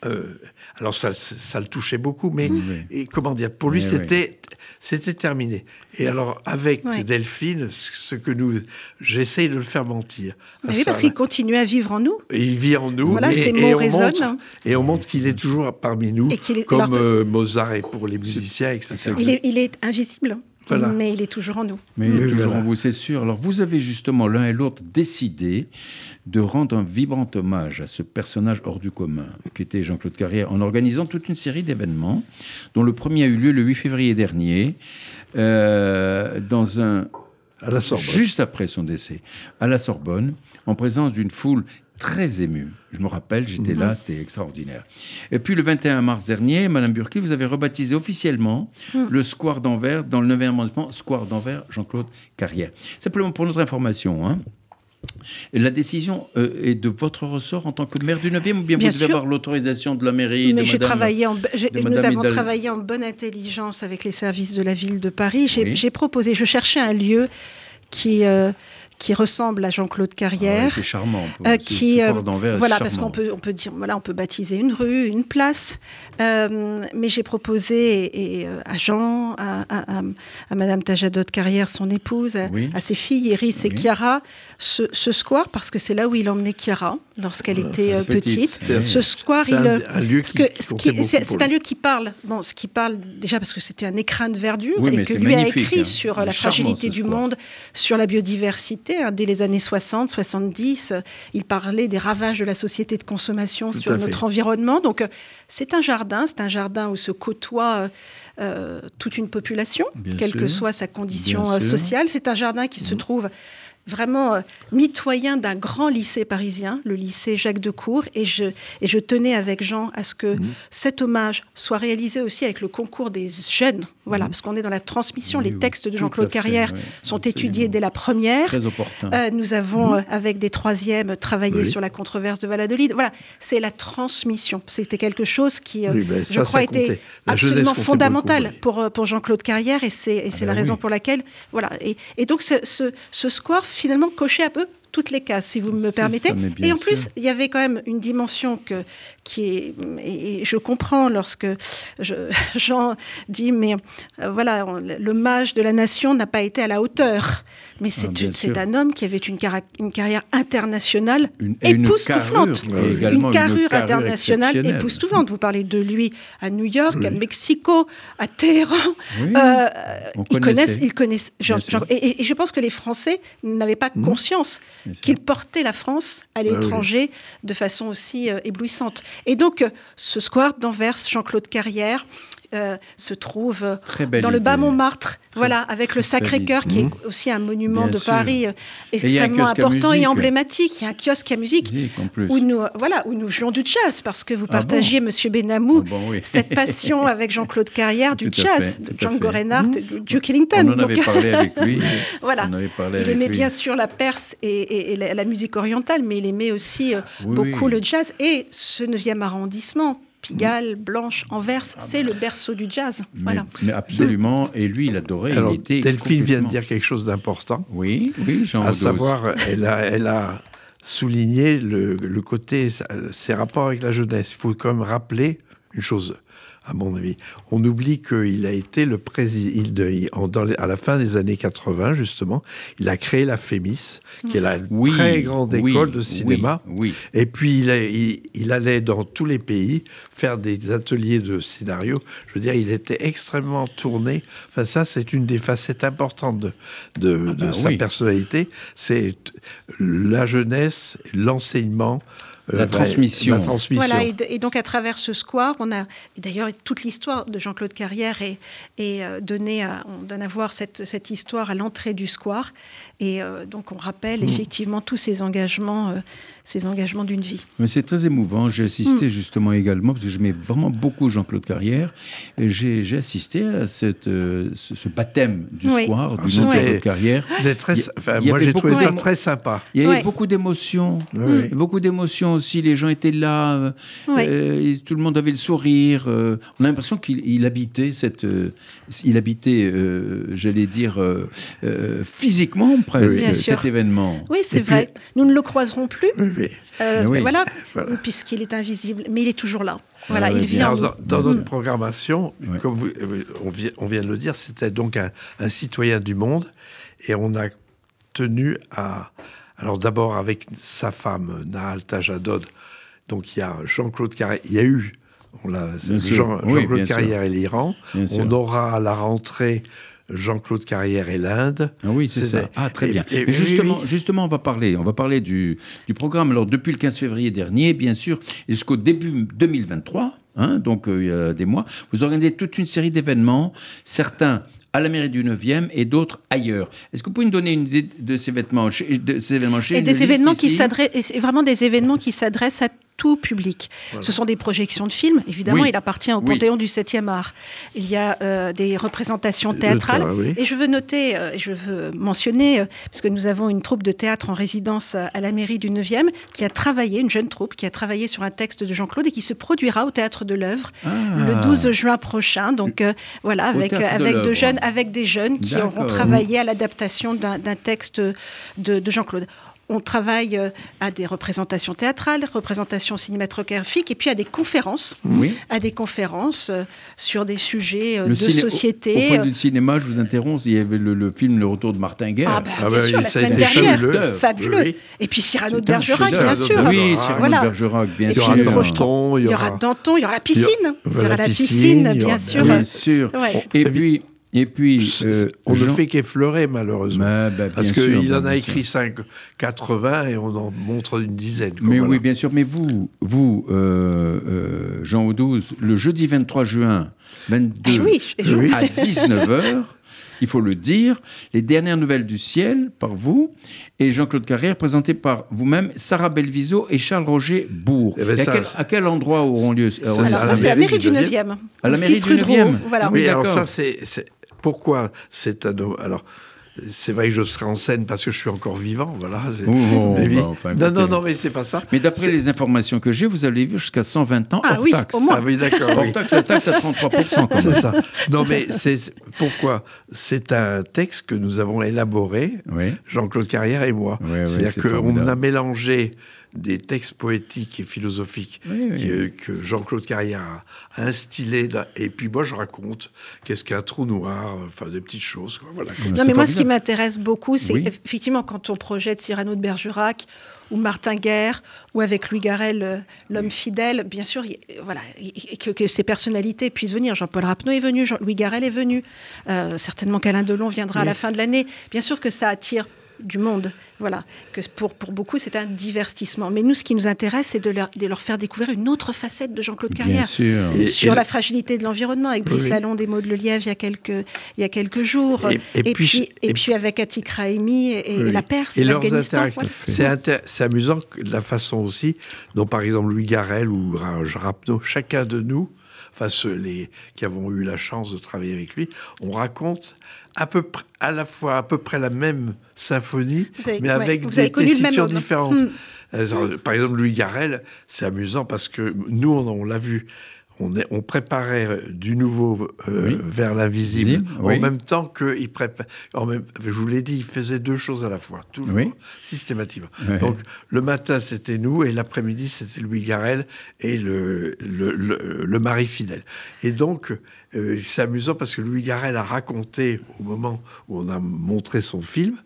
[SPEAKER 4] Euh, alors ça, ça le touchait beaucoup, mais
[SPEAKER 2] Oui.
[SPEAKER 4] et comment dire, pour lui,
[SPEAKER 2] Oui,
[SPEAKER 4] c'était c'était terminé. Et alors, avec. Delphine, ce que nous... J'essaye de le faire mentir.
[SPEAKER 3] Mais oui,
[SPEAKER 4] ça,
[SPEAKER 3] parce qu'il continue à vivre en nous.
[SPEAKER 4] et il vit en nous.
[SPEAKER 3] Voilà,
[SPEAKER 4] et,
[SPEAKER 3] ces
[SPEAKER 4] et
[SPEAKER 3] mots
[SPEAKER 4] on
[SPEAKER 3] résonnent.
[SPEAKER 4] montre- et on montre qu'il est toujours parmi nous,
[SPEAKER 3] Et est-
[SPEAKER 4] comme
[SPEAKER 3] alors-
[SPEAKER 4] euh, Mozart est pour les musiciens, etc.
[SPEAKER 2] c'est-
[SPEAKER 3] Il est, il est invisible,
[SPEAKER 4] Voilà.
[SPEAKER 3] mais il est toujours en nous.
[SPEAKER 2] Mais il est toujours
[SPEAKER 4] voilà.
[SPEAKER 2] en vous, c'est sûr. Alors, vous avez justement l'un et l'autre décidé de rendre un vibrant hommage à ce personnage hors du commun, qui était Jean-Claude Carrière, en organisant toute une série d'événements, dont le premier a eu lieu le 8 février dernier, euh, dans un
[SPEAKER 4] À la Sorbonne.
[SPEAKER 2] juste après son décès, à la Sorbonne, en présence d'une foule très émue. Je me rappelle, j'étais
[SPEAKER 3] Mhm.
[SPEAKER 2] là, c'était extraordinaire. Et puis le 21 mars dernier, Madame Burki, vous avez rebaptisé officiellement
[SPEAKER 3] Mhm.
[SPEAKER 2] le Square d'Anvers, dans le 9e arrondissement, Square d'Anvers, Jean-Claude Carrière. Simplement pour notre information, hein, la décision euh, est de votre ressort en tant que maire du 9e ou bien,
[SPEAKER 3] Bien
[SPEAKER 2] vous devez
[SPEAKER 3] sûr.
[SPEAKER 2] avoir l'autorisation de la mairie
[SPEAKER 3] Mais
[SPEAKER 2] de Madame-
[SPEAKER 3] travaillé en, j'ai-
[SPEAKER 2] de
[SPEAKER 3] nous avons travaillé en bonne intelligence avec les services de la ville de Paris. J'ai
[SPEAKER 2] Oui.
[SPEAKER 3] j'ai proposé, je cherchais un lieu qui, euh, qui ressemble à Jean-Claude
[SPEAKER 2] Ah ouais,
[SPEAKER 3] Carrière.
[SPEAKER 2] c'est charmant.
[SPEAKER 3] Euh, qui
[SPEAKER 2] Square
[SPEAKER 3] euh, voilà parce qu'on peut on peut dire voilà on peut baptiser une rue une place Euh, mais j'ai proposé et, et, euh, à Jean à, à, à- à Madame Tajadot Carrière son épouse à,
[SPEAKER 2] Oui.
[SPEAKER 3] ses filles Iris et. Chiara ce, ce square parce que c'est là où il emmenait Chiara lorsqu'elle était euh,
[SPEAKER 2] petite.
[SPEAKER 3] petite, ce square
[SPEAKER 4] C'est
[SPEAKER 3] il
[SPEAKER 4] un, lieu qui,
[SPEAKER 3] c'est un lieu qui parle, bon, ce qui parle déjà parce que c'était un écrin de verdure
[SPEAKER 2] Oui,
[SPEAKER 3] et que lui a écrit
[SPEAKER 2] hein.
[SPEAKER 3] sur la fragilité du
[SPEAKER 2] square.
[SPEAKER 3] monde, sur la biodiversité. Hein, dès les années 60, 70, euh, il parlait des ravages de la société de consommation
[SPEAKER 4] Tout
[SPEAKER 3] sur notre
[SPEAKER 4] fait.
[SPEAKER 3] environnement. Donc euh, c'est un jardin, c'est un jardin où se côtoie euh, toute une population,
[SPEAKER 2] Bien
[SPEAKER 3] quelle que soit sa condition euh, sociale. C'est un jardin qui se
[SPEAKER 2] Mhm.
[SPEAKER 3] trouve vraiment euh, mitoyen d'un grand lycée parisien, le lycée Jacques Decour, et je, et je tenais avec Jean à ce que
[SPEAKER 2] Mhm.
[SPEAKER 3] cet hommage soit réalisé aussi avec le concours des jeunes, voilà, parce qu'on est dans la transmission,
[SPEAKER 2] Mhm. Oui,
[SPEAKER 3] les textes de Jean-Claude Carrière
[SPEAKER 2] oui,
[SPEAKER 3] sont
[SPEAKER 2] absolument.
[SPEAKER 3] étudiés dès la première.
[SPEAKER 2] Très opportun.
[SPEAKER 3] Euh, nous avons, euh, avec des troisièmes, travaillé sur la controverse de Valladolid. Voilà, c'est la transmission. C'était quelque chose qui, euh,
[SPEAKER 4] ben,
[SPEAKER 3] je crois, était absolument fondamental
[SPEAKER 4] beaucoup,
[SPEAKER 3] pour, pour Jean-Claude Carrière, et c'est c'est
[SPEAKER 2] ben
[SPEAKER 3] la raison pour laquelle. Voilà. Et, et donc, ce, ce, ce square, finalement, cochait un peu toutes les cases, si vous me permettez.
[SPEAKER 2] ça,
[SPEAKER 3] et en
[SPEAKER 2] sûr.
[SPEAKER 3] plus, il y avait quand même une dimension que, qui est. Et, je comprends lorsque je, Jean dit, mais euh, voilà, on- l'hommage de la nation n'a pas été à la hauteur. Mais c'est
[SPEAKER 2] Ah,
[SPEAKER 3] une- un homme qui avait une, une carrière internationale
[SPEAKER 2] Une- et une
[SPEAKER 3] époustouflante.
[SPEAKER 2] carrure, et également
[SPEAKER 3] une carrure
[SPEAKER 2] carrure
[SPEAKER 3] internationale époustouflante. Vous parlez de lui à New York, à
[SPEAKER 4] Oui.
[SPEAKER 3] Mexico, à Téhéran.
[SPEAKER 2] Oui,
[SPEAKER 3] Euh, ils connaissent, ils connaissent. Et, et- et je pense que les Français n'avaient pas
[SPEAKER 4] Mhm.
[SPEAKER 3] conscience
[SPEAKER 2] sûr.
[SPEAKER 3] qu'ils portaient la France à
[SPEAKER 4] oui.
[SPEAKER 3] l'étranger de façon aussi euh, éblouissante. Et donc, euh, ce square d'Anvers, Jean-Claude Carrière, euh, se trouve euh, dans le bas
[SPEAKER 2] idée.
[SPEAKER 3] Montmartre, voilà, avec le Sacré-Cœur, qui est aussi un monument
[SPEAKER 2] Bien
[SPEAKER 3] de
[SPEAKER 2] sûr.
[SPEAKER 3] Paris euh, extrêmement important et emblématique. Il y a un kiosque à musique où nous, voilà, où nous jouons du jazz, parce que vous
[SPEAKER 2] Ah bon
[SPEAKER 3] partagiez, Monsieur Benamou,
[SPEAKER 2] Ah bon, oui.
[SPEAKER 3] cette passion avec Jean-Claude Carrière du
[SPEAKER 2] Tout
[SPEAKER 3] jazz,
[SPEAKER 2] fait,
[SPEAKER 3] de Django. Reinhardt,
[SPEAKER 2] Mmh.
[SPEAKER 3] Duke Ellington.
[SPEAKER 2] On en
[SPEAKER 3] Donc,
[SPEAKER 2] avait parlé avec lui.
[SPEAKER 3] Voilà.
[SPEAKER 2] Parlé
[SPEAKER 3] il aimait
[SPEAKER 2] lui.
[SPEAKER 3] bien sûr la Perse et, et- et la, la musique orientale, mais il aimait aussi euh,
[SPEAKER 2] Oui,
[SPEAKER 3] beaucoup
[SPEAKER 2] oui.
[SPEAKER 3] le jazz. Et ce 9e arrondissement Pigalle, Blanche, Anvers, c'est le berceau du jazz.
[SPEAKER 2] Mais,
[SPEAKER 3] Voilà.
[SPEAKER 2] mais absolument. Et lui, il adorait.
[SPEAKER 4] Alors,
[SPEAKER 2] il était
[SPEAKER 4] Delphine vient de dire quelque chose d'important.
[SPEAKER 2] Oui, oui, Jean
[SPEAKER 4] À savoir, elle a, elle a souligné le, le côté, ses rapports avec la jeunesse. Il faut quand même rappeler une chose, à mon avis. On oublie qu'il a été le président, à la fin des années 80, justement, il a créé la FEMIS, qui est la
[SPEAKER 2] Oui,
[SPEAKER 4] très grande
[SPEAKER 2] oui,
[SPEAKER 4] école de cinéma.
[SPEAKER 2] Oui,
[SPEAKER 4] Et puis, il, a- il- il allait dans tous les pays faire des ateliers de scénario. Je veux dire, il était extrêmement tourné. Enfin, ça, c'est une des facettes importantes de, de-
[SPEAKER 2] Ah
[SPEAKER 4] de
[SPEAKER 2] bah
[SPEAKER 4] sa personnalité. C'est la jeunesse, l'enseignement.
[SPEAKER 2] La
[SPEAKER 4] bah,
[SPEAKER 2] transmission.
[SPEAKER 4] La transmission.
[SPEAKER 3] Voilà, et, de- et donc à travers ce square, on a, d'ailleurs toute l'histoire de Jean-Claude Carrière est, est euh, donnée, à, on donne à voir cette, cette histoire à l'entrée du square, et euh, donc on rappelle effectivement tous ces engagements, euh, ces engagements d'une vie.
[SPEAKER 2] Mais c'est très émouvant. J'ai assisté
[SPEAKER 3] Hmm.
[SPEAKER 2] justement également, parce que j'aimais vraiment beaucoup Jean-Claude Carrière, j'ai assisté à cette, euh, ce, ce baptême du
[SPEAKER 3] Oui.
[SPEAKER 2] square,
[SPEAKER 4] Ah,
[SPEAKER 2] du nom de Jean-Claude Carrière.
[SPEAKER 4] C'était très, enfin, moi, j'ai trouvé ça très sympa.
[SPEAKER 2] Il y avait beaucoup d'émotions.
[SPEAKER 4] Oui.
[SPEAKER 2] Beaucoup d'émotions aussi. Les gens étaient là. euh,
[SPEAKER 3] Oui.
[SPEAKER 2] euh, tout le monde avait le sourire. euh, on a l'impression qu'il il habitait cette. euh, il habitait, euh, j'allais dire, euh, euh, physiquement presque cet événement.
[SPEAKER 3] Oui, c'est
[SPEAKER 4] puis-
[SPEAKER 3] vrai. Nous ne le croiserons plus,
[SPEAKER 4] Oui,
[SPEAKER 3] euh,
[SPEAKER 2] oui.
[SPEAKER 3] voilà,
[SPEAKER 4] Voilà.
[SPEAKER 3] puisqu'il est invisible, mais il est toujours là. Voilà,
[SPEAKER 2] Ah ouais,
[SPEAKER 3] il nous.
[SPEAKER 4] dans, dans notre
[SPEAKER 3] Mm.
[SPEAKER 4] programmation,
[SPEAKER 2] Ouais.
[SPEAKER 4] comme vous- euh, on, vient, on vient de le dire, c'était donc un, un citoyen du monde et on a tenu à. Alors d'abord avec sa femme, Nahal Tajadod, donc il y a Jean-Claude Carrière, il y a eu on l'a-
[SPEAKER 2] Bien sûr.
[SPEAKER 4] Jean,
[SPEAKER 2] Oui,
[SPEAKER 4] claude
[SPEAKER 2] bien sûr.
[SPEAKER 4] Carrière et l'Iran.
[SPEAKER 2] Sûr.
[SPEAKER 4] On aura à la rentrée Jean-Claude Carrière et l'Inde.
[SPEAKER 2] Ah oui, c'est ça. Ah, très
[SPEAKER 4] et-
[SPEAKER 2] bien.
[SPEAKER 4] et-
[SPEAKER 2] Mais justement,
[SPEAKER 4] oui.
[SPEAKER 2] justement, on va parler, on va parler du, du programme. Alors, depuis le 15 février dernier, bien sûr, et jusqu'au début 2023, hein, donc euh, il y a des mois, vous organisez toute une série d'événements, certains à la mairie du 9e et d'autres ailleurs. Est-ce que vous pouvez nous donner une idée de ces, vêtements, chez- de ces événements chez
[SPEAKER 3] Et des événements qui s'adressent, vraiment des événements qui s'adressent à tout public. Ce sont des projections de films, évidemment,
[SPEAKER 2] Oui.
[SPEAKER 3] il appartient au
[SPEAKER 2] Oui.
[SPEAKER 3] panthéon du 7e art. Il y a euh, des représentations
[SPEAKER 4] Le
[SPEAKER 3] théâtrales.
[SPEAKER 4] oui.
[SPEAKER 3] Et je veux noter, euh, je veux mentionner, euh, parce que nous avons une troupe de théâtre en résidence à, à la mairie du 9e, qui a travaillé, une jeune troupe, qui a travaillé sur un texte de Jean-Claude et qui se produira au théâtre de l'œuvre
[SPEAKER 2] Ah.
[SPEAKER 3] le 12 juin prochain. Donc euh, voilà, avec,
[SPEAKER 2] Théâtre de
[SPEAKER 3] avec, de
[SPEAKER 2] l'Œuvre.
[SPEAKER 3] jeunes, avec des jeunes qui auront travaillé à l'adaptation d'un d'un texte de, de Jean-Claude. On travaille euh, à des représentations théâtrales, représentations cinématographiques, et puis à des conférences,
[SPEAKER 2] Oui.
[SPEAKER 3] à des conférences euh, sur des sujets euh,
[SPEAKER 2] Le
[SPEAKER 3] de
[SPEAKER 2] ciné- au- Au,
[SPEAKER 3] société.
[SPEAKER 2] point de cinéma, je vous interromps, il y avait le, le film Le Retour de Martin Guerre.
[SPEAKER 3] Ah bah,
[SPEAKER 4] Ah
[SPEAKER 3] bien
[SPEAKER 4] bah,
[SPEAKER 3] sûr, la semaine dernière,
[SPEAKER 4] fabuleux.
[SPEAKER 3] fabuleux.
[SPEAKER 4] Oui.
[SPEAKER 3] Et puis Cyrano de
[SPEAKER 2] un
[SPEAKER 3] Bergerac, bien sûr.
[SPEAKER 2] Oui. Cyrano
[SPEAKER 3] Voilà.
[SPEAKER 2] de Bergerac, bien
[SPEAKER 3] Et
[SPEAKER 4] Il y
[SPEAKER 2] sûr.
[SPEAKER 4] aura Danton,
[SPEAKER 3] Il y aura Danton, il y aura la piscine. Il y aura la
[SPEAKER 4] piscine,
[SPEAKER 3] bien sûr.
[SPEAKER 2] Bien sûr. Et puis, et puis euh,
[SPEAKER 4] on ne
[SPEAKER 2] Jean-
[SPEAKER 4] fait qu'effleurer, malheureusement.
[SPEAKER 2] Mais, bah,
[SPEAKER 4] Parce qu'il
[SPEAKER 2] bah,
[SPEAKER 4] en a écrit
[SPEAKER 2] sûr.
[SPEAKER 4] 5, 80 et on en montre une dizaine. quoi,
[SPEAKER 2] Mais
[SPEAKER 4] voilà.
[SPEAKER 2] oui, bien sûr. Mais vous, vous euh, euh, Jean Audouze, le jeudi 23 juin, 22
[SPEAKER 3] Eh oui, je-
[SPEAKER 4] Oui.
[SPEAKER 2] à 19h, il faut le dire, les dernières nouvelles du ciel par vous et Jean-Claude Carrière, présenté par vous-même, Sarah Belviso et Charles-Roger Bourg.
[SPEAKER 4] Eh ben,
[SPEAKER 2] Et à,
[SPEAKER 4] ça-
[SPEAKER 2] quel, à quel endroit auront lieu
[SPEAKER 3] Alors ça, c'est la
[SPEAKER 4] mairie du
[SPEAKER 3] du
[SPEAKER 4] 9e.
[SPEAKER 3] 9e.
[SPEAKER 2] À la mairie
[SPEAKER 3] 6
[SPEAKER 2] du
[SPEAKER 3] rue de
[SPEAKER 2] 9e.
[SPEAKER 3] Roux, Voilà.
[SPEAKER 2] Oui,
[SPEAKER 4] Oui, alors
[SPEAKER 2] d'accord.
[SPEAKER 4] ça, c'est. Pourquoi c'est un. Alors, c'est vrai que je serai en scène parce que je suis encore vivant, voilà.
[SPEAKER 2] Oh, oh,
[SPEAKER 4] Mais oui.
[SPEAKER 2] bah, enfin,
[SPEAKER 4] non, non, non, mais c'est pas ça.
[SPEAKER 2] Mais d'après les informations que j'ai, vous allez vivre jusqu'à 120 ans
[SPEAKER 3] Ah
[SPEAKER 2] hors
[SPEAKER 3] oui,
[SPEAKER 2] taxe.
[SPEAKER 3] au moins.
[SPEAKER 4] Ah oui, d'accord.
[SPEAKER 2] Hors
[SPEAKER 4] oui.
[SPEAKER 2] taxe, la taxe à 33% quand
[SPEAKER 4] C'est ça. Non, mais c'est pourquoi? C'est un texte que nous avons élaboré,
[SPEAKER 2] Oui.
[SPEAKER 4] Jean-Claude Carrière et moi. C'est-à-dire
[SPEAKER 2] c'est
[SPEAKER 4] qu'on a mélangé des textes poétiques et philosophiques
[SPEAKER 2] Oui, oui.
[SPEAKER 4] que, que Jean-Claude Carrière a instillés. Et puis moi, je raconte qu'est-ce qu'un trou noir, enfin des petites choses. quoi, Voilà,
[SPEAKER 3] Non, mais moi, ce qui m'intéresse beaucoup, c'est
[SPEAKER 2] Oui.
[SPEAKER 3] effectivement quand on projette Cyrano de Bergerac ou Martin Guerre ou avec Louis Garrel, euh, l'homme fidèle, bien sûr, il- voilà, que, que ces personnalités puissent venir. Jean-Paul Rapneau est venu, Jean- Louis Garrel est venu, euh, certainement qu'Alain Delon viendra à la fin de l'année. Bien sûr que ça attire du monde, voilà. Que pour, pour beaucoup, c'est un divertissement. Mais nous, ce qui nous intéresse, c'est de leur, de leur faire découvrir une autre facette de Jean-Claude
[SPEAKER 2] Bien
[SPEAKER 3] Carrière
[SPEAKER 2] sûr.
[SPEAKER 4] Et-
[SPEAKER 3] sur
[SPEAKER 4] et
[SPEAKER 3] la
[SPEAKER 4] le-
[SPEAKER 3] fragilité de l'environnement avec Brice
[SPEAKER 4] Oui.
[SPEAKER 3] Lalonde et Maud Lelièvre il y a quelques, il y a quelques jours.
[SPEAKER 4] Et-
[SPEAKER 3] Et,
[SPEAKER 4] et
[SPEAKER 3] puis,
[SPEAKER 4] puis-
[SPEAKER 3] et puis avec Atik Raimi et,
[SPEAKER 4] Oui.
[SPEAKER 3] la Perse, l'Afghanistan. voilà.
[SPEAKER 4] C'est inter- amusant que la façon aussi dont, par exemple, Louis Garrel ou Ra- Rapneau, chacun de nous enfin ceux les, qui avons eu la chance de travailler avec lui, on raconte à peu près, à la fois à peu près la même symphonie,
[SPEAKER 3] avez-
[SPEAKER 4] mais avec des tessitures différentes.
[SPEAKER 3] Hmm.
[SPEAKER 4] Euh, Par exemple, Louis Garrel, c'est amusant parce que nous, on, on l'a vu, on, est, on préparait euh, du nouveau euh,
[SPEAKER 2] Oui.
[SPEAKER 4] vers l'invisible
[SPEAKER 2] oui.
[SPEAKER 4] en même temps qu'il préparait. En même, je vous l'ai dit, il faisait deux choses à la fois, toujours,
[SPEAKER 2] Oui.
[SPEAKER 4] systématiquement. Donc, le matin, c'était nous, et l'après-midi, c'était Louis Garrel et le, le, le- le mari fidèle. Et donc, euh, c'est amusant parce que Louis Garrel a raconté, au moment où on a montré son film,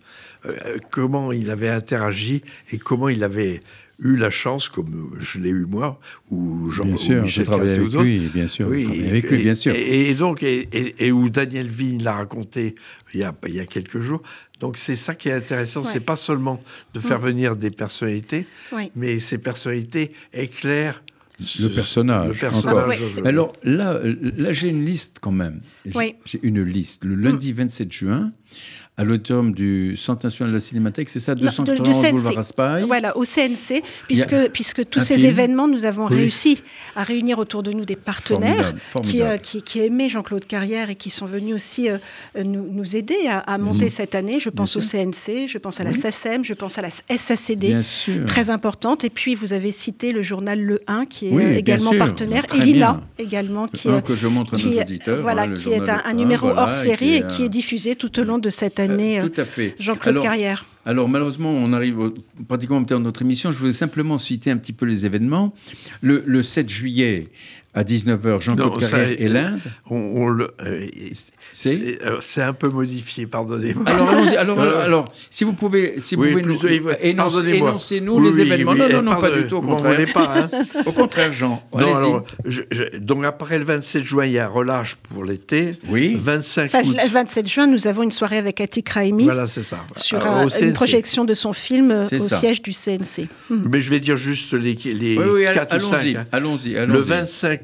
[SPEAKER 4] euh, comment il avait interagi et comment il avait eu la chance, comme je l'ai eu moi, ou Jean
[SPEAKER 2] Bien sûr,
[SPEAKER 4] Michel Cassé
[SPEAKER 2] avec lui, bien sûr.
[SPEAKER 4] Oui, et-
[SPEAKER 2] avec lui, bien sûr.
[SPEAKER 4] Et, et donc, et, et- et où Daniel Vigne l'a raconté il y, a, il y a quelques jours. Donc, c'est ça qui est intéressant.
[SPEAKER 3] Ouais.
[SPEAKER 4] C'est pas seulement de faire venir des personnalités,
[SPEAKER 3] Oui.
[SPEAKER 4] mais ces personnalités éclairent
[SPEAKER 2] Le personnage,
[SPEAKER 4] le personnage.
[SPEAKER 2] encore.
[SPEAKER 3] Ah ouais, c'est-
[SPEAKER 2] Mais Alors là, euh, là j'ai une liste quand même. J'ai
[SPEAKER 3] Oui.
[SPEAKER 2] j'ai une liste. Le lundi 27 juin, à l'automne du Centre national de la Cinémathèque, c'est ça,
[SPEAKER 3] Non, de-
[SPEAKER 2] 230
[SPEAKER 3] du CNC.
[SPEAKER 2] boulevard Raspail.
[SPEAKER 3] Voilà, au CNC, puisque, puisque tous ces
[SPEAKER 2] film.
[SPEAKER 3] événements, nous avons
[SPEAKER 2] Oui.
[SPEAKER 3] réussi à réunir autour de nous des partenaires
[SPEAKER 2] Formidable,
[SPEAKER 3] qui,
[SPEAKER 2] formidable.
[SPEAKER 3] euh, qui, qui aimaient Jean-Claude Carrière et qui sont venus aussi euh, euh, nous, nous aider à, à monter cette année. Je pense au CNC, je pense à la SACEM, je pense à la SACD. Très importante. Et puis, vous avez cité le journal Le 1, qui est
[SPEAKER 2] Oui,
[SPEAKER 3] également partenaire, et
[SPEAKER 2] bien.
[SPEAKER 3] également, qui,
[SPEAKER 2] Un que je montre à
[SPEAKER 3] qui,
[SPEAKER 2] nos auditeurs.
[SPEAKER 3] voilà,
[SPEAKER 2] le
[SPEAKER 3] qui est un, numéro
[SPEAKER 2] voilà,
[SPEAKER 3] hors série et qui est diffusé tout au long de cette année.
[SPEAKER 2] Euh,
[SPEAKER 3] euh,
[SPEAKER 2] à fait.
[SPEAKER 3] Jean-Claude Carrière.
[SPEAKER 2] Alors malheureusement, on arrive au- pratiquement au terme de notre émission. Je voulais simplement citer un petit peu les événements. Le, le 7 juillet à 19h, Jean-Claude
[SPEAKER 4] ça,
[SPEAKER 2] Carrière et l'Inde.
[SPEAKER 4] On, on le- euh,
[SPEAKER 2] C'est
[SPEAKER 4] c'est euh, c'est un peu modifié, pardonnez-moi.
[SPEAKER 2] alors,
[SPEAKER 4] Euh,
[SPEAKER 2] alors, alors, si vous pouvez, si vous
[SPEAKER 4] oui,
[SPEAKER 2] pouvez nous énoncer, énoncez-nous
[SPEAKER 4] Oui,
[SPEAKER 2] les
[SPEAKER 4] oui,
[SPEAKER 2] événements.
[SPEAKER 4] oui,
[SPEAKER 2] non, non, non, pas du tout. Au contraire.
[SPEAKER 4] voulez pas, hein.
[SPEAKER 2] Au contraire, Jean.
[SPEAKER 4] Non, alors, je- je- donc après le 27 juin, il y a relâche pour l'été.
[SPEAKER 2] Oui.
[SPEAKER 4] 25
[SPEAKER 3] Enfin,
[SPEAKER 4] août.
[SPEAKER 3] le 27 juin, nous avons une soirée avec Atik Raimi
[SPEAKER 4] Voilà, c'est ça.
[SPEAKER 3] sur
[SPEAKER 4] Euh,
[SPEAKER 3] un- une projection de son film au
[SPEAKER 2] ça.
[SPEAKER 3] siège du CNC.
[SPEAKER 4] Mais je vais dire juste les, les
[SPEAKER 2] Oui, oui, all-
[SPEAKER 4] 4 ou 5.
[SPEAKER 2] allons-y,
[SPEAKER 4] hein.
[SPEAKER 2] allons-y, allons-y.
[SPEAKER 4] Le 25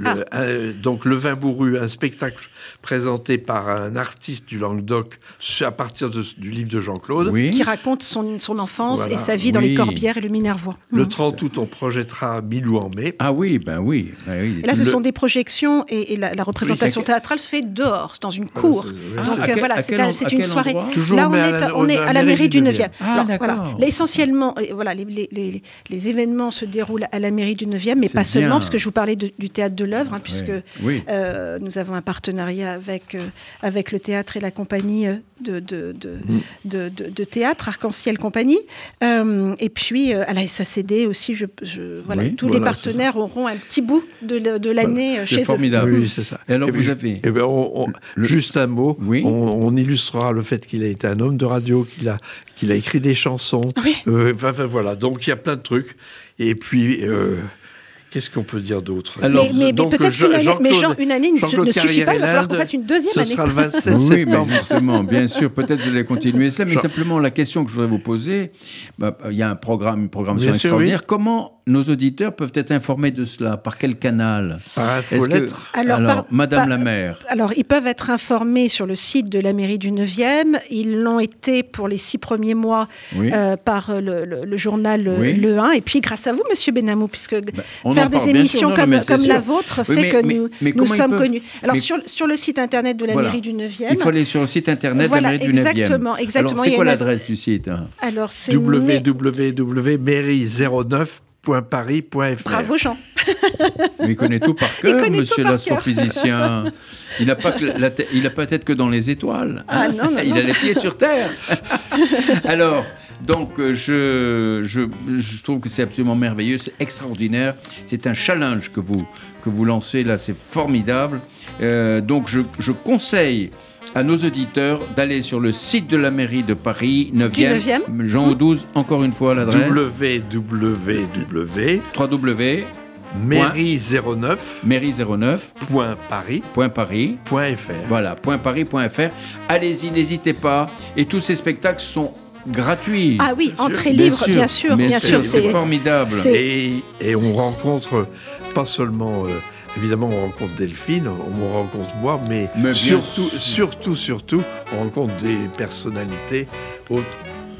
[SPEAKER 4] le-
[SPEAKER 3] Ah.
[SPEAKER 4] euh, donc le vin bourru, un spectacle présenté par un artiste du Languedoc à partir de- du livre de Jean-Claude.
[SPEAKER 2] Oui.
[SPEAKER 3] Qui raconte son, son enfance
[SPEAKER 4] Voilà.
[SPEAKER 3] et sa vie dans les Corbières et le Minervois.
[SPEAKER 4] Le
[SPEAKER 3] Hmm.
[SPEAKER 4] 30 août, on projettera Milou en mai.
[SPEAKER 2] Ah oui, ben oui. ben oui.
[SPEAKER 3] Et là, ce
[SPEAKER 4] Le-
[SPEAKER 3] sont des projections et, et la, la représentation
[SPEAKER 2] Oui.
[SPEAKER 3] théâtrale se fait dehors, dans une cour.
[SPEAKER 2] Ah,
[SPEAKER 3] Donc
[SPEAKER 2] à
[SPEAKER 3] euh,
[SPEAKER 2] quel-
[SPEAKER 3] voilà,
[SPEAKER 2] à
[SPEAKER 3] c'est un-
[SPEAKER 2] à
[SPEAKER 3] une soirée.
[SPEAKER 4] Toujours
[SPEAKER 3] Là, on
[SPEAKER 4] à
[SPEAKER 3] est,
[SPEAKER 4] la-
[SPEAKER 3] on est
[SPEAKER 4] à
[SPEAKER 3] à la mairie du 9e.
[SPEAKER 2] Ah,
[SPEAKER 3] Alors, voilà. Là, essentiellement, euh, voilà, les, les- les- les événements se déroulent à la mairie du 9e, mais
[SPEAKER 2] C'est
[SPEAKER 3] pas seulement, parce que je vous parlais de- du théâtre de l'œuvre, hein, puisque euh, nous avons un partenariat avec, euh, avec le théâtre et la compagnie euh, de, de, de,
[SPEAKER 2] Mm.
[SPEAKER 3] de- de- de théâtre, Arc-en-Ciel Compagnie. Euh, et puis euh, à la SACD aussi, je, je- voilà,
[SPEAKER 2] Oui,
[SPEAKER 3] tous
[SPEAKER 4] voilà,
[SPEAKER 3] les partenaires auront un petit bout de, l'année chez eux.
[SPEAKER 2] formidable.
[SPEAKER 4] Oui, c'est ça.
[SPEAKER 2] Et alors,
[SPEAKER 4] Et
[SPEAKER 2] vous
[SPEAKER 4] puis,
[SPEAKER 2] avez-
[SPEAKER 4] eh ben, on- on-
[SPEAKER 2] Le-
[SPEAKER 4] Juste un mot.
[SPEAKER 2] Oui.
[SPEAKER 4] On, on illustrera le fait qu'il a été un homme de radio, qu'il a, qu'il a écrit des chansons.
[SPEAKER 3] Oui.
[SPEAKER 4] Euh, enfin, enfin, voilà. Donc, il y a plein de trucs. Et puis, euh, qu'est-ce qu'on peut dire d'autre?
[SPEAKER 2] Alors,
[SPEAKER 3] mais mais- mais
[SPEAKER 4] Donc,
[SPEAKER 3] peut-être
[SPEAKER 4] Jean-
[SPEAKER 3] qu'une année, mais Jean, une année
[SPEAKER 4] Jean-Claude
[SPEAKER 3] ne suffit pas, il va falloir qu'on fasse une deuxième
[SPEAKER 4] Ce
[SPEAKER 3] année.
[SPEAKER 4] sera le 27
[SPEAKER 2] Oui, mais justement, bien sûr, peut-être vous allez continuer ça, mais
[SPEAKER 4] Jean-
[SPEAKER 2] simplement la question que je voudrais vous poser, bah, il y a un programme, une programmation
[SPEAKER 4] Bien sûr,
[SPEAKER 2] extraordinaire. Comment nos auditeurs peuvent être informés de cela? Par quel canal?
[SPEAKER 4] Par
[SPEAKER 2] Est-ce que-.
[SPEAKER 3] Alors,
[SPEAKER 2] Alors,
[SPEAKER 3] par-
[SPEAKER 2] Madame
[SPEAKER 3] par-
[SPEAKER 2] la maire.
[SPEAKER 3] Alors, ils peuvent être informés sur le site de la mairie du 9e. Ils l'ont été pour les six premiers mois
[SPEAKER 2] Oui.
[SPEAKER 3] euh, par le, le- le journal
[SPEAKER 2] Oui.
[SPEAKER 3] Le 1. Et puis, grâce à vous, Monsieur Benamou, puisque
[SPEAKER 2] on
[SPEAKER 3] faire des émissions
[SPEAKER 2] sûr,
[SPEAKER 3] comme, la vôtre
[SPEAKER 2] Oui,
[SPEAKER 3] fait
[SPEAKER 2] mais-
[SPEAKER 3] que
[SPEAKER 2] mais-
[SPEAKER 3] nous,
[SPEAKER 2] mais
[SPEAKER 3] sommes
[SPEAKER 2] peuvent-
[SPEAKER 3] connus. Alors,
[SPEAKER 2] mais-
[SPEAKER 3] sur, sur le site internet de la
[SPEAKER 2] Voilà.
[SPEAKER 3] mairie du 9e.
[SPEAKER 2] Il faut aller sur le site internet
[SPEAKER 3] Voilà,
[SPEAKER 2] de la mairie du 9e.
[SPEAKER 3] exactement, exactement.
[SPEAKER 2] C'est quoi l'adresse du site hein?
[SPEAKER 3] Alors, c'est. mais-
[SPEAKER 4] www.mairie09.paris.fr
[SPEAKER 3] Bravo, Jean.
[SPEAKER 2] Mais il connaît tout par cœur, monsieur l'astrophysicien. Il n'a pas la tête- il a pas tête que dans les étoiles.
[SPEAKER 3] Ah,
[SPEAKER 2] hein?
[SPEAKER 3] non, non,
[SPEAKER 2] il
[SPEAKER 3] non.
[SPEAKER 2] a les pieds sur terre. Alors, donc, euh, je, je, je trouve que c'est absolument merveilleux, c'est extraordinaire. C'est un challenge que vous, que vous lancez là, c'est formidable. Euh, donc, je, je conseille à nos auditeurs d'aller sur le site de la mairie de Paris, 9e,
[SPEAKER 3] 9e.
[SPEAKER 2] Jean au 12, encore une fois l'adresse.
[SPEAKER 4] www.mairie09.paris.fr
[SPEAKER 2] www. mairie09.paris.
[SPEAKER 4] Paris.
[SPEAKER 2] Voilà, .paris.fr. Allez-y, n'hésitez pas. Et tous ces spectacles sont gratuits.
[SPEAKER 3] Ah oui, entrée
[SPEAKER 2] Bien
[SPEAKER 3] libre, bien sûr,
[SPEAKER 2] mais
[SPEAKER 3] bien
[SPEAKER 2] c'est-
[SPEAKER 3] sûr.
[SPEAKER 2] C'est
[SPEAKER 3] C'est
[SPEAKER 2] formidable.
[SPEAKER 3] c'est-
[SPEAKER 4] Et, et on rencontre pas seulement, euh, évidemment, on rencontre Delphine, on rencontre moi, mais, surtout,
[SPEAKER 2] sûr.
[SPEAKER 4] surtout, surtout, on rencontre des personnalités autres,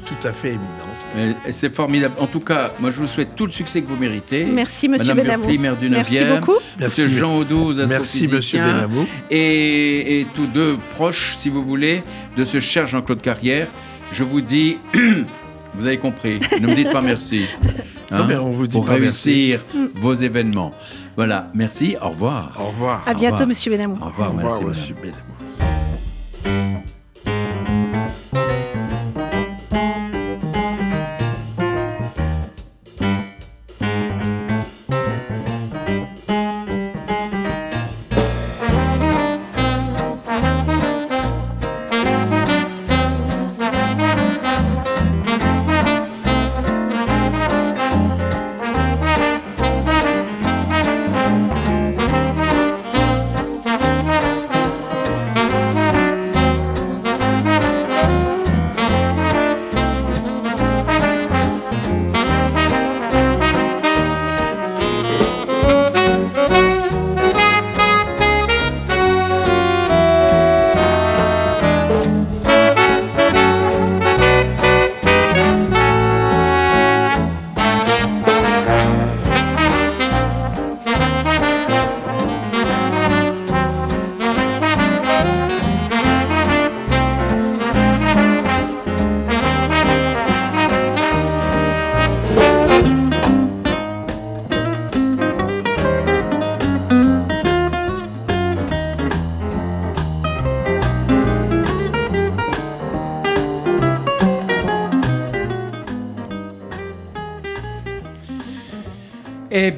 [SPEAKER 4] tout à fait éminentes.
[SPEAKER 2] C'est formidable. En tout cas, moi, je vous souhaite tout le succès que vous méritez.
[SPEAKER 3] Merci, monsieur
[SPEAKER 2] Madame
[SPEAKER 3] Benamou.
[SPEAKER 2] Maire du
[SPEAKER 3] Merci
[SPEAKER 2] 9e.
[SPEAKER 3] beaucoup.
[SPEAKER 2] Monsieur
[SPEAKER 4] Merci.
[SPEAKER 2] Jean Audouz,
[SPEAKER 4] Merci, monsieur. Benamou.
[SPEAKER 2] et, et tous deux proches, si vous voulez, de ce cher Jean-Claude Carrière. Je vous dis, vous avez compris, ne me dites pas merci. Hein,
[SPEAKER 4] on vous dit
[SPEAKER 2] pour
[SPEAKER 4] pas merci.
[SPEAKER 2] réussir vos événements. Voilà, merci, au revoir.
[SPEAKER 4] Au revoir.
[SPEAKER 3] À bientôt,
[SPEAKER 2] revoir.
[SPEAKER 3] monsieur Benamou.
[SPEAKER 2] Au
[SPEAKER 4] Au
[SPEAKER 2] revoir,
[SPEAKER 4] revoir,
[SPEAKER 2] merci.
[SPEAKER 4] monsieur Benamou.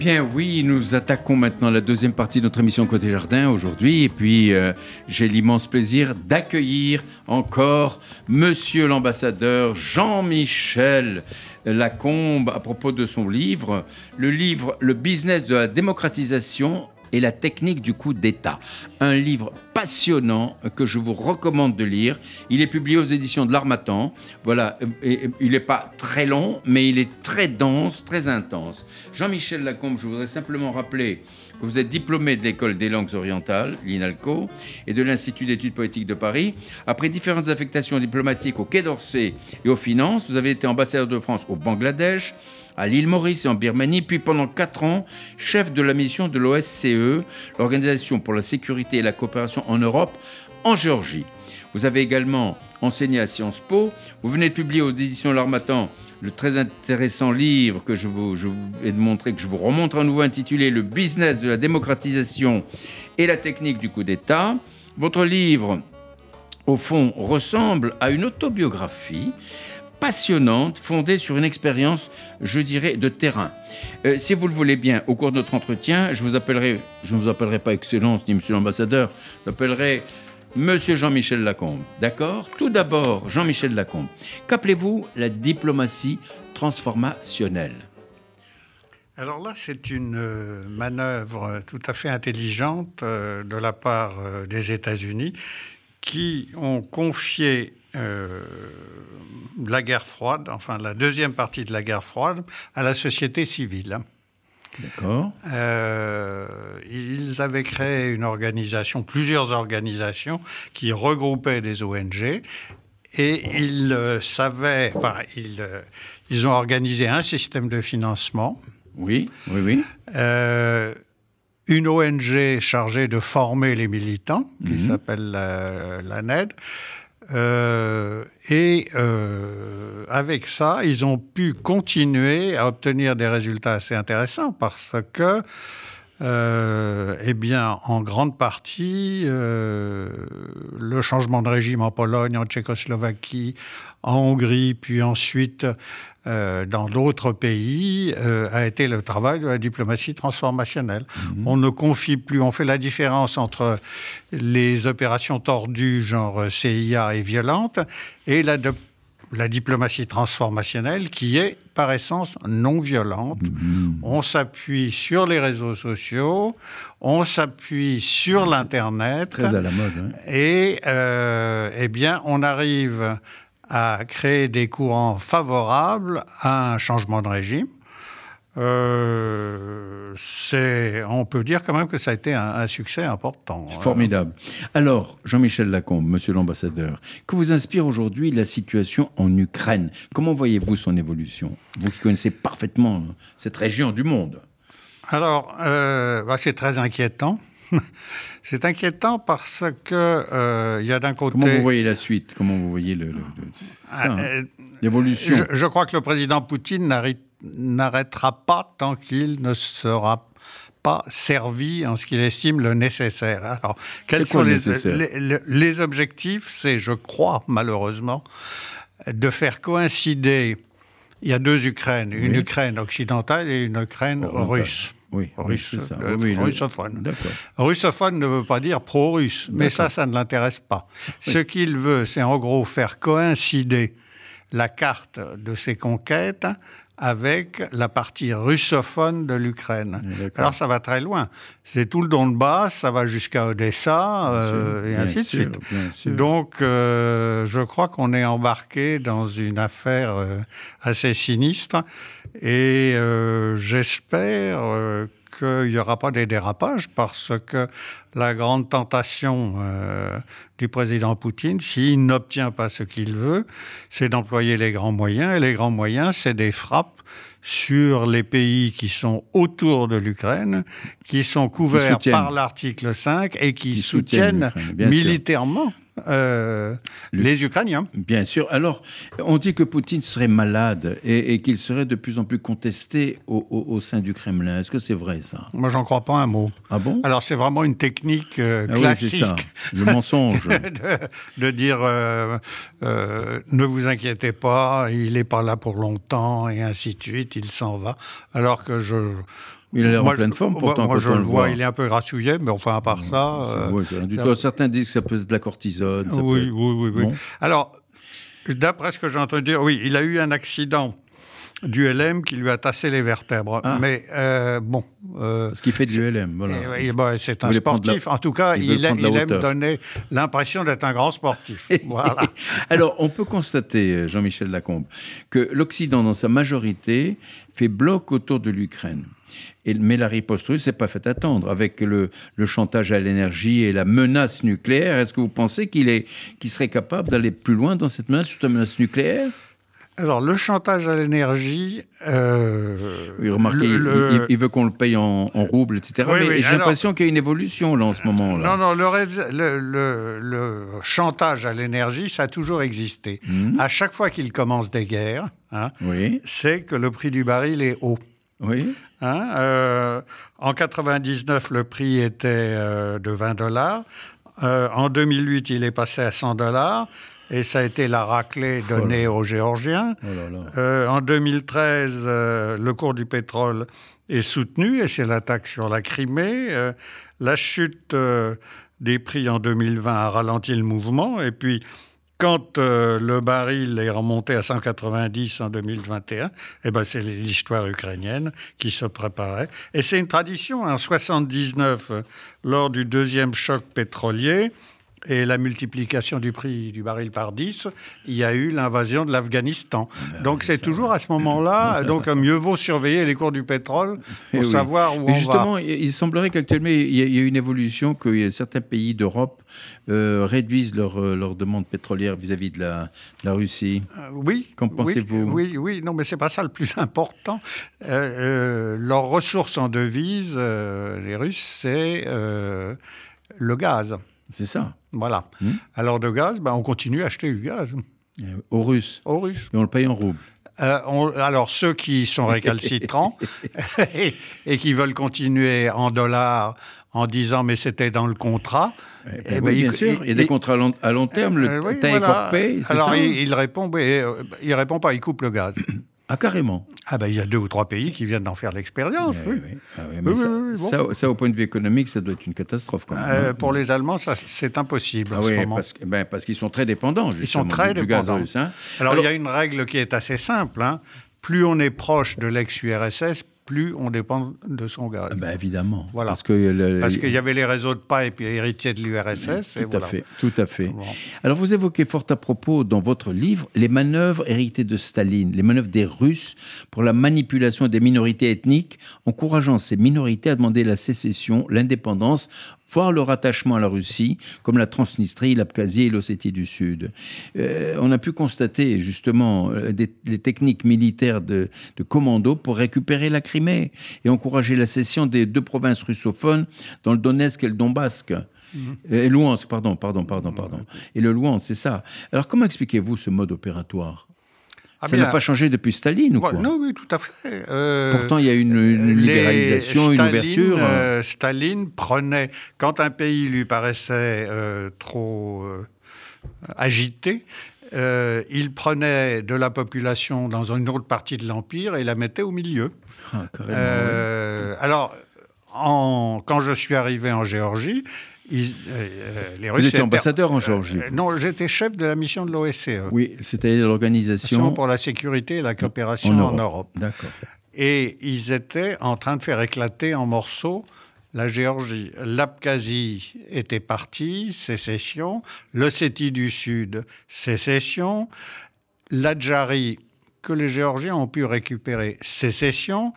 [SPEAKER 2] Bien oui, nous attaquons maintenant la deuxième partie de notre émission Côté Jardin aujourd'hui. Et puis euh, j'ai l'immense plaisir d'accueillir encore Monsieur l'ambassadeur Jean-Michel Lacombe à propos de son livre, le livre Le business de la démocratisation et la technique du coup d'État. Un livre passionnant que je vous recommande de lire. Il est publié aux éditions de l'Armatan. Voilà, et il n'est pas très long, mais il est très dense, très intense. Jean-Michel Lacombe, je voudrais simplement rappeler que vous êtes diplômé de l'École des langues orientales, l'INALCO, et de l'Institut d'études politiques de Paris. Après différentes affectations diplomatiques au Quai d'Orsay et aux finances, vous avez été ambassadeur de France au Bangladesh, à l'île Maurice et en Birmanie, puis pendant quatre ans, chef de la mission de l'OSCE, l'Organisation pour la sécurité et la coopération en Europe, en Géorgie. Vous avez également enseigné à Sciences Po. Vous venez de publier aux éditions L'Armatan le très intéressant livre que je vous, vous ai montré, que je vous remontre à nouveau intitulé Le business de la démocratisation et la technique du coup d'État. Votre livre, au fond, ressemble à une autobiographie passionnante, fondée sur une expérience, je dirais, de terrain. Euh, si vous le voulez bien, au cours de notre entretien, je vous appellerai, je ne vous appellerai pas Excellence ni Monsieur l'ambassadeur, je l'appellerai Monsieur Jean-Michel Lacombe. D'accord Tout d'abord, Jean-Michel Lacombe. Qu'appelez-vous la diplomatie transformationnelle
[SPEAKER 5] Alors là, c'est une euh, manœuvre tout à fait intelligente euh, de la part euh, des États-Unis qui ont confié euh, la guerre froide, enfin la deuxième partie de la guerre froide, à la société civile.
[SPEAKER 2] D'accord
[SPEAKER 5] Euh, ils avaient créé une organisation, plusieurs organisations qui regroupaient des ONG et ils euh, savaient, enfin, ils, euh, ils ont organisé un système de financement,
[SPEAKER 2] Oui, oui, oui.
[SPEAKER 5] une ONG chargée de former les militants, qui
[SPEAKER 2] Mhm.
[SPEAKER 5] s'appelle la, la NED. Euh, et euh, avec ça, ils ont pu continuer à obtenir des résultats assez intéressants parce que, euh, eh bien, en grande partie, euh, le changement de régime en Pologne, en Tchécoslovaquie, en Hongrie, puis ensuite euh, dans d'autres pays, euh, a été le travail de la diplomatie transformationnelle. On ne confie plus, on fait la différence entre les opérations tordues, genre CIA et violentes, et la, de- la diplomatie transformationnelle qui est par essence non violente. On s'appuie sur les réseaux sociaux, on s'appuie sur l'Internet.
[SPEAKER 2] Très à la mode. hein.
[SPEAKER 5] Et euh, eh bien, on arrive à créer des courants favorables à un changement de régime. euh, c'est, on peut dire quand même que ça a été un, un succès important.
[SPEAKER 2] Formidable. Alors, Jean-Michel Lacombe, monsieur l'ambassadeur, que vous inspire aujourd'hui la situation en Ukraine? Comment voyez-vous son évolution? Vous qui connaissez parfaitement cette région du monde.
[SPEAKER 5] Alors, euh, bah, c'est très inquiétant. c'est inquiétant parce que euh, il y a d'un côté.
[SPEAKER 2] Comment vous voyez la suite? Comment vous voyez le, le- le- ça, hein?
[SPEAKER 5] Euh,
[SPEAKER 2] l'évolution
[SPEAKER 5] je, je crois que le président Poutine n'arri- n'arrêtera pas tant qu'il ne sera pas servi en ce qu'il estime le nécessaire. Alors, quels sont
[SPEAKER 2] le
[SPEAKER 5] les, les, les- objectifs? C'est, je crois, malheureusement, de faire coïncider. Il y a deux Ukraines, une. Ukraine occidentale et une Ukraine
[SPEAKER 2] Orientale.
[SPEAKER 5] russe.
[SPEAKER 2] Oui,
[SPEAKER 5] Russe,
[SPEAKER 2] c'est ça.
[SPEAKER 5] euh,
[SPEAKER 2] Oui, le-
[SPEAKER 5] russophone.
[SPEAKER 2] D'accord.
[SPEAKER 5] Russophone ne veut pas dire pro-russe, mais ça, ça ne l'intéresse pas. Ce qu'il veut, c'est en gros faire coïncider la carte de ses conquêtes avec la partie russophone de l'Ukraine. Alors ça va très loin. C'est tout le Donbass, ça va jusqu'à Odessa, euh, et ainsi de suite. Donc, euh, je crois qu'on est embarqué dans une affaire euh, assez sinistre et j'espère qu'il n'y aura pas des dérapages parce que la grande tentation euh, du président Poutine, s'il n'obtient pas ce qu'il veut, c'est d'employer les grands moyens. Et les grands moyens, c'est des frappes sur les pays qui sont autour de l'Ukraine, qui sont couverts par l'article 5 et qui,
[SPEAKER 2] Qui soutiennent
[SPEAKER 5] militairement euh, les Ukrainiens.
[SPEAKER 2] Bien sûr. Alors, on dit que Poutine serait malade et, et qu'il serait de plus en plus contesté au, au- au sein du Kremlin. Est-ce que c'est vrai, ça?
[SPEAKER 5] Moi, j'en crois pas un mot.
[SPEAKER 2] Ah bon?
[SPEAKER 5] Alors, c'est vraiment une technique euh,
[SPEAKER 2] Ah oui, c'est
[SPEAKER 5] classique
[SPEAKER 2] ça. Le mensonge.
[SPEAKER 5] de, de dire euh, euh, ne vous inquiétez pas, il n'est pas là pour longtemps et ainsi de suite, il s'en va. Alors que je.
[SPEAKER 2] Il a l'air en pleine forme, pourtant,
[SPEAKER 5] Moi,
[SPEAKER 2] quand
[SPEAKER 5] je
[SPEAKER 2] on
[SPEAKER 5] le
[SPEAKER 2] le
[SPEAKER 5] vois,
[SPEAKER 2] voit.
[SPEAKER 5] il est un peu grassouillet, mais enfin, à part ça. euh,
[SPEAKER 2] Ouais, rien du tout. Certains disent que ça peut être de la cortisone. ça peut
[SPEAKER 5] oui,
[SPEAKER 2] être-
[SPEAKER 5] oui, oui, oui.
[SPEAKER 2] Bon.
[SPEAKER 5] Alors, d'après ce que j'ai entendu dire, oui, il a eu un accident du LM qui lui a tassé les vertèbres.
[SPEAKER 2] Ah.
[SPEAKER 5] Mais euh, bon. euh,
[SPEAKER 2] Parce qu'il fait de l'ULM. Voilà.
[SPEAKER 5] Eh bah, c'est un
[SPEAKER 2] la-
[SPEAKER 5] sportif. En tout cas,
[SPEAKER 2] il
[SPEAKER 5] il, aime, il donner l'impression d'être un grand sportif. voilà.
[SPEAKER 2] Alors, on peut constater, euh, Jean-Michel Lacombe, que l'Occident, dans sa majorité, fait bloc autour de l'Ukraine. Et- mais la riposte russe s'est pas fait attendre. Avec le, le chantage à l'énergie et la menace nucléaire, est-ce que vous pensez qu'il qu'il serait capable d'aller plus loin dans cette menace, sur la menace nucléaire?
[SPEAKER 5] Alors, le chantage à l'énergie. euh,
[SPEAKER 2] Oui, remarquez,
[SPEAKER 5] le-
[SPEAKER 2] il-
[SPEAKER 5] le-
[SPEAKER 2] il, il veut qu'on le paye en, en roubles, etc.
[SPEAKER 5] Oui,
[SPEAKER 2] mais
[SPEAKER 5] oui,
[SPEAKER 2] j'ai l'impression qu'il y a une évolution là en ce moment. Là.
[SPEAKER 5] Non, non, le, chantage à l'énergie, ça a toujours existé.
[SPEAKER 2] Mhm.
[SPEAKER 5] À chaque fois qu'il commence des guerres, hein, c'est que le prix du baril est haut.
[SPEAKER 2] oui.
[SPEAKER 5] Hein, euh, en 99, le prix était euh, de 20 dollars. Euh, en 2008, il est passé à 100 dollars. Et ça a été la raclée donnée aux Géorgiens.
[SPEAKER 2] Oh là là.
[SPEAKER 5] Euh, en 2013, euh, le cours du pétrole est soutenu et c'est l'attaque sur la Crimée. La chute des prix en 2020 a ralenti le mouvement. Et puis, quand euh, le baril est remonté à 190 en 2021, eh ben, c'est l'histoire ukrainienne qui se préparait. Et c'est une tradition. En 79, euh, lors du deuxième choc pétrolier, et la multiplication du prix du baril par 10, il y a eu l'invasion de l'Afghanistan.
[SPEAKER 2] Ben
[SPEAKER 5] donc c'est toujours à ce moment-là, donc mieux vaut surveiller les cours du pétrole
[SPEAKER 2] Eh
[SPEAKER 5] pour
[SPEAKER 2] oui.
[SPEAKER 5] savoir où
[SPEAKER 2] Mais
[SPEAKER 5] on
[SPEAKER 2] justement,
[SPEAKER 5] va.
[SPEAKER 2] il il semblerait qu'actuellement, il y a- il y a une évolution, que certains pays d'Europe euh, réduisent leur, euh, leur demande pétrolière vis-à-vis de la, de la Russie.
[SPEAKER 5] Euh, oui.
[SPEAKER 2] Qu'en
[SPEAKER 5] oui,
[SPEAKER 2] pensez-vous?
[SPEAKER 5] Oui, oui, non, mais c'est pas ça le plus important. Euh, euh, leurs ressources en devises, euh, les Russes, c'est euh, le gaz.
[SPEAKER 2] C'est ça,
[SPEAKER 5] Voilà.
[SPEAKER 2] Hmm.
[SPEAKER 5] Alors de gaz, ben, on continue à acheter du gaz
[SPEAKER 2] euh, aux Russes.
[SPEAKER 5] aux Russes.
[SPEAKER 2] Et on le paye en roubles.
[SPEAKER 5] Euh, on- alors ceux qui sont récalcitrants et, et qui veulent continuer en dollars en disant mais c'était dans le contrat.
[SPEAKER 2] Eh ben
[SPEAKER 5] eh
[SPEAKER 2] oui,
[SPEAKER 5] ben,
[SPEAKER 2] bien
[SPEAKER 5] il-
[SPEAKER 2] sûr, il y a des
[SPEAKER 5] il-
[SPEAKER 2] contrats à long, à long terme, le
[SPEAKER 5] Euh, oui,
[SPEAKER 2] temps est
[SPEAKER 5] voilà.
[SPEAKER 2] corpé,
[SPEAKER 5] Alors
[SPEAKER 2] ça
[SPEAKER 5] il, il répond, mais, euh, il répond pas, il coupe le gaz.
[SPEAKER 2] Ah, carrément.
[SPEAKER 5] Ah ben il y a deux ou trois pays qui viennent d'en faire l'expérience. Oui.
[SPEAKER 2] oui. Ah oui, mais
[SPEAKER 5] Oui,
[SPEAKER 2] ça,
[SPEAKER 5] oui, oui, bon.
[SPEAKER 2] ça- ça, au point de vue économique, ça doit être une catastrophe quand même.
[SPEAKER 5] Euh,
[SPEAKER 2] hein.
[SPEAKER 5] pour les Allemands, c'est impossible
[SPEAKER 2] Ah
[SPEAKER 5] en ce
[SPEAKER 2] oui,
[SPEAKER 5] moment.
[SPEAKER 2] parce, ben, parce qu'ils sont très dépendants, justement,
[SPEAKER 5] très
[SPEAKER 2] du, du gaz
[SPEAKER 5] dépendants.
[SPEAKER 2] russe. hein.
[SPEAKER 5] Alors,
[SPEAKER 2] Alors-
[SPEAKER 5] il y a une règle qui est assez simple. hein. Plus on est proche de l'ex-URSS, plus on dépend de son gaz.
[SPEAKER 2] Ah ben, évidemment.
[SPEAKER 5] Voilà.
[SPEAKER 2] Parce
[SPEAKER 5] qu'il y avait les réseaux de pipe héritiers de l'URSS.
[SPEAKER 2] Tout
[SPEAKER 5] et
[SPEAKER 2] à
[SPEAKER 5] voilà.
[SPEAKER 2] fait, tout à fait.
[SPEAKER 5] Bon.
[SPEAKER 2] Alors vous évoquez fort à propos dans votre livre les manœuvres héritées de Staline, les manœuvres des Russes pour la manipulation des minorités ethniques, encourageant ces minorités à demander la sécession, l'indépendance, voire le rattachement à la Russie, comme la Transnistrie, l'Abkhazie et l'Ossétie du Sud. Euh, on a pu constater justement euh, des- les techniques militaires de, de commando pour récupérer la Crimée et encourager la cession des deux provinces russophones dans le Donetsk et le Donbass. Et Louhansk, pardon, pardon, pardon, pardon. Et le Louhansk, c'est ça. Alors comment expliquez-vous ce mode opératoire?
[SPEAKER 5] Ah
[SPEAKER 2] Ça n'a pas changé depuis Staline ou quoi
[SPEAKER 5] non, oui, tout à fait. Euh,
[SPEAKER 2] Pourtant, il y a une, une libéralisation, une ouverture.
[SPEAKER 5] euh, Staline prenait, quand un pays lui paraissait euh, trop euh, agité, il prenait de la population dans une autre partie de l'Empire et la mettait au milieu.
[SPEAKER 2] Ah,
[SPEAKER 5] Alors, en- quand je suis arrivé en Géorgie, ils- euh, euh, les
[SPEAKER 2] Vous étiez ambassadeur en Géorgie.
[SPEAKER 5] Euh, non, j'étais chef de la mission de l'OSCE.
[SPEAKER 2] Oui, c'est-à-dire l'organisation
[SPEAKER 5] pour la sécurité et la coopération
[SPEAKER 2] en. Europe. D'accord.
[SPEAKER 5] Et ils étaient en train de faire éclater en morceaux la Géorgie. L'Abkhazie était partie, sécession. L'Ossétie du Sud, sécession. L'Adjari, que les Géorgiens ont pu récupérer, sécession.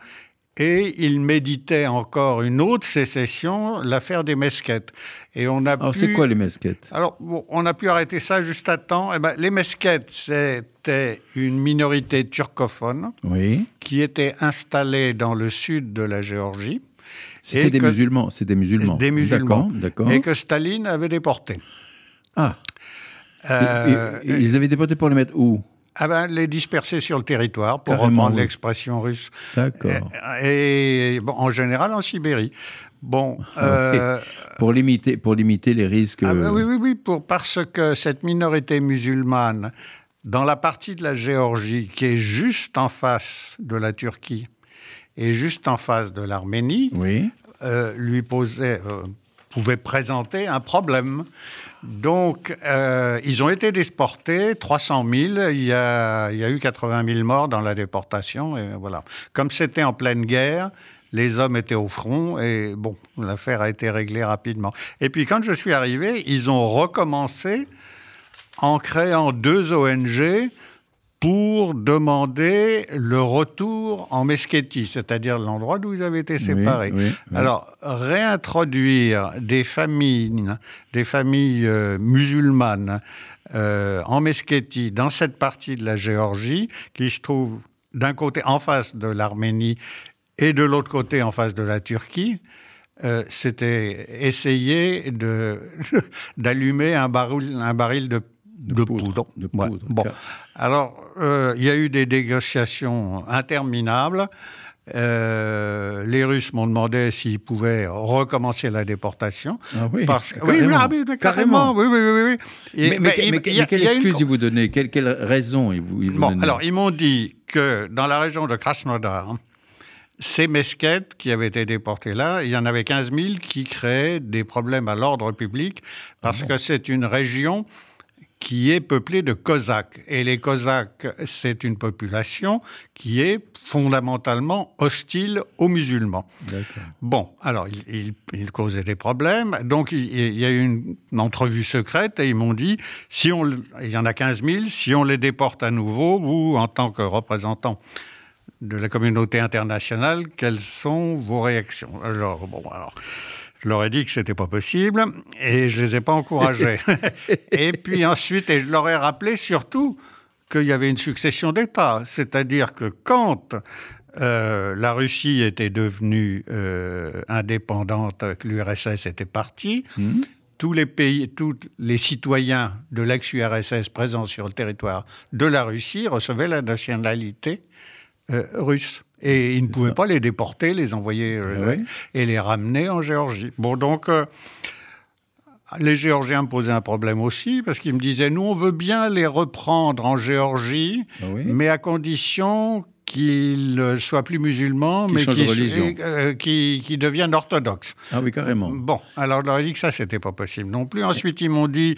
[SPEAKER 5] Et ils méditaient encore une autre sécession, l'affaire des Mesquettes. Et on a
[SPEAKER 2] Alors,
[SPEAKER 5] pu...
[SPEAKER 2] c'est quoi les mesquettes?
[SPEAKER 5] Alors, bon, on a pu arrêter ça juste à temps. Eh ben, les Mesquettes, c'était une minorité turcophone
[SPEAKER 2] Oui.
[SPEAKER 5] qui était installée dans le sud de la Géorgie
[SPEAKER 2] C'était des
[SPEAKER 5] que-
[SPEAKER 2] musulmans. C'est des musulmans.
[SPEAKER 5] Des musulmans.
[SPEAKER 2] D'accord.
[SPEAKER 5] et que Staline avait déportés.
[SPEAKER 2] Ah.
[SPEAKER 5] Euh,
[SPEAKER 2] Et- et- ils avaient déporté pour les mettre où?
[SPEAKER 5] Ah ben, les disperser sur le territoire, pour
[SPEAKER 2] Carrément,
[SPEAKER 5] reprendre
[SPEAKER 2] oui.
[SPEAKER 5] l'expression russe.
[SPEAKER 2] D'accord.
[SPEAKER 5] Et, bon, en général en Sibérie. Bon, euh,
[SPEAKER 2] Pour limiter, pour limiter les risques.
[SPEAKER 5] Ah
[SPEAKER 2] euh,
[SPEAKER 5] ben oui, oui, oui, pour, parce que cette minorité musulmane, dans la partie de la Géorgie qui est juste en face de la Turquie et juste en face de l'Arménie,
[SPEAKER 2] Oui.
[SPEAKER 5] euh, lui posait, euh, pouvait présenter un problème. Donc, euh, ils ont été déportés, 300 000. Il y, a, il y a eu 80 000 morts dans la déportation. Et voilà. Comme c'était en pleine guerre, les hommes étaient au front et bon, l'affaire a été réglée rapidement. Et puis, quand je suis arrivé, ils ont recommencé en créant deux ONG pour demander le retour en Meskheti, c'est-à-dire l'endroit d'où ils avaient été séparés.
[SPEAKER 2] oui, oui.
[SPEAKER 5] Alors, réintroduire des familles, des familles euh, musulmanes euh, en Meskheti, dans cette partie de la Géorgie, qui se trouve d'un côté en face de l'Arménie et de l'autre côté en face de la Turquie, euh, c'était essayer d'allumer un baril, un baril de, de
[SPEAKER 2] poudre,
[SPEAKER 5] poudre.
[SPEAKER 2] de
[SPEAKER 5] Ouais.
[SPEAKER 2] poudre,
[SPEAKER 5] Bon. Alors, euh, il y a eu des négociations interminables. Euh, les Russes m'ont demandé s'ils pouvaient recommencer la déportation.
[SPEAKER 2] Ah oui.
[SPEAKER 5] Parce
[SPEAKER 2] carrément.
[SPEAKER 5] oui, ah oui, carrément. Oui, oui, oui, oui. Et-
[SPEAKER 2] Mais, mais-
[SPEAKER 5] ben,
[SPEAKER 2] mais- mais quelle
[SPEAKER 5] a
[SPEAKER 2] excuse ils vous donnaient? Quelle, quelle raison ils vous, ils vous
[SPEAKER 5] Bon,
[SPEAKER 2] donnaient?
[SPEAKER 5] alors, ils m'ont dit que dans la région de Krasnodar, ces mesquettes qui avaient été déportées là, il y en avait 15 000 qui créaient des problèmes à l'ordre public parce que c'est une région qui est peuplée de Cosaques. Et les Cosaques, c'est une population qui est fondamentalement hostile aux musulmans. Bon, alors, ils il, il causaient des problèmes. Donc, il, il y a eu une, entrevue secrète et ils m'ont dit, si on, il y en a 15 000, si on les déporte à nouveau, vous, en tant que représentant de la communauté internationale, quelles sont vos réactions? Alors, bon, alors... Je leur ai dit que c'était pas possible et je les ai pas encouragés. et puis ensuite, et je leur ai rappelé surtout qu'il y avait une succession d'États. C'est-à-dire que quand euh, la Russie était devenue euh, indépendante, que l'URSS était partie,
[SPEAKER 2] Mhm.
[SPEAKER 5] tous les pays, tous les citoyens de l'ex-URSS présents sur le territoire de la Russie recevaient la nationalité euh, russe. Et ils ne pouvaient
[SPEAKER 2] ça.
[SPEAKER 5] pas les déporter, les envoyer euh,
[SPEAKER 2] ouais
[SPEAKER 5] et les ramener en Géorgie. Bon, donc, euh, les Géorgiens me posaient un problème aussi, parce qu'ils me disaient, nous, on veut bien les reprendre en Géorgie,
[SPEAKER 2] Ah oui
[SPEAKER 5] mais à condition qu'ils ne soient plus musulmans,
[SPEAKER 2] Qu'ils
[SPEAKER 5] mais qu'ils euh, qu'ils- qu'ils deviennent orthodoxes.
[SPEAKER 2] Ah oui, carrément.
[SPEAKER 5] Bon, alors je leur ai dit que ça, c'était pas possible non plus. Ensuite, ils m'ont dit,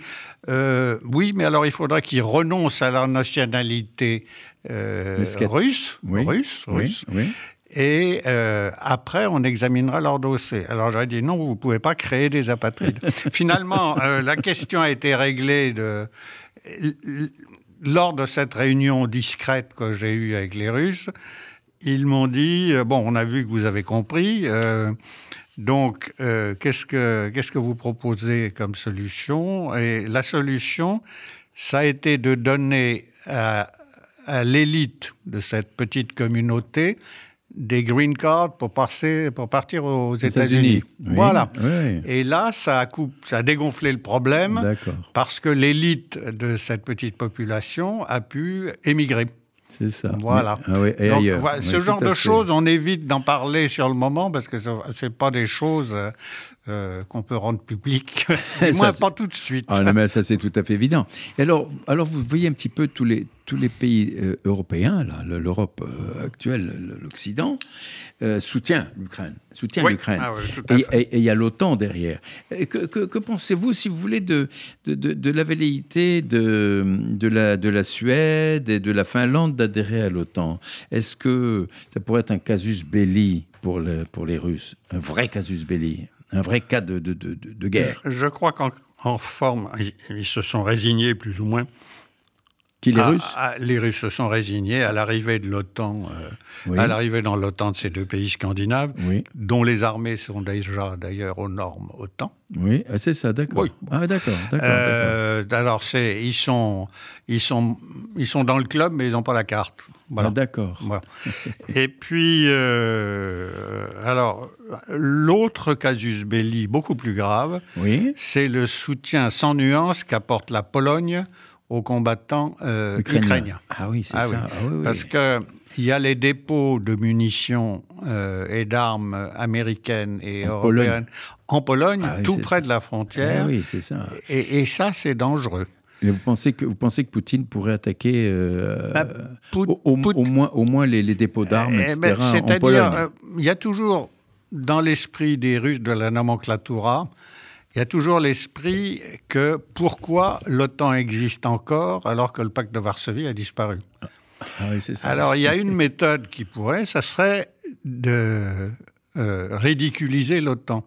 [SPEAKER 5] euh, oui, mais alors il faudra qu'ils renoncent à leur nationalité euh. Russe,
[SPEAKER 2] Oui.
[SPEAKER 5] russe,
[SPEAKER 2] Oui,
[SPEAKER 5] russe,
[SPEAKER 2] oui.
[SPEAKER 5] et euh, après, on examinera leur dossier. Alors j'aurais dit non, vous ne pouvez pas créer des apatrides. Finalement, euh, la question a été réglée de, lors de cette réunion discrète que j'ai eue avec les Russes. Ils m'ont dit, euh, bon, on a vu que vous avez compris, donc qu'est-ce que qu'est-ce que vous proposez comme solution? Et la solution, ça a été de donner à, à l'élite de cette petite communauté des green cards pour, passer, pour partir aux États-Unis. voilà. Et là, ça a, ça a dégonflé le problème parce que l'élite de cette petite population a pu émigrer.
[SPEAKER 2] C'est ça.
[SPEAKER 5] Voilà.
[SPEAKER 2] Ah
[SPEAKER 5] ce genre de choses, on évite d'en parler sur le moment parce que ce n'est pas des choses euh, euh, qu'on peut rendre publiques. Moi, pas tout de suite.
[SPEAKER 2] Ah non, mais ça, c'est tout à fait évident. Et alors, alors, vous voyez un petit peu tous les, tous les pays euh, européens, l'Europe actuelle, l'Occident, soutient l'Ukraine. Soutient l'Ukraine.
[SPEAKER 5] Ah
[SPEAKER 2] et il y a l'OTAN derrière. que, que, pensez-vous, si vous voulez, de, de, de, la velléité de, la, de la Suède et de la Finlande d'adhérer à l'OTAN? Est-ce que ça pourrait être un casus belli pour, pour les Russes? Un vrai casus belli un vrai cas de, de, de, guerre?
[SPEAKER 5] Je, crois qu'en forme, ils, se sont résignés plus ou moins.
[SPEAKER 2] Qui, les Russes
[SPEAKER 5] Les Russes se sont résignés à l'arrivée de l'OTAN, euh, à l'arrivée dans l'OTAN de ces deux pays scandinaves, dont les armées sont déjà d'ailleurs aux normes OTAN.
[SPEAKER 2] Oui, ah, c'est ça, d'accord. Ah, d'accord, d'accord.
[SPEAKER 5] Euh, alors, c'est, ils, sont, ils, sont, ils sont dans le club, mais ils n'ont pas la carte.
[SPEAKER 2] Voilà. Ah, d'accord.
[SPEAKER 5] Et puis, euh, alors, l'autre casus belli, beaucoup plus grave,
[SPEAKER 2] oui.
[SPEAKER 5] c'est le soutien sans nuance qu'apporte la Pologne aux combattants euh, ukrainiens.
[SPEAKER 2] Ah oui, c'est ah ça. Ah
[SPEAKER 5] Parce que il y a les dépôts de munitions euh, et d'armes américaines et européennes en Pologne, ah tout près de la frontière.
[SPEAKER 2] Ah oui, c'est ça.
[SPEAKER 5] Et, ça, c'est dangereux.
[SPEAKER 2] Et vous pensez que vous pensez que Poutine pourrait attaquer euh, bah, au, moins au moins les, dépôts d'armes, eh, etc.
[SPEAKER 5] Ben, en Pologne? Euh, il y a toujours dans l'esprit des Russes de la nomenclatura, il y a toujours l'esprit que pourquoi l'OTAN existe encore alors que le pacte de Varsovie a disparu.
[SPEAKER 2] Ah
[SPEAKER 5] Alors, il y a une méthode qui pourrait, ça serait de euh, ridiculiser l'OTAN.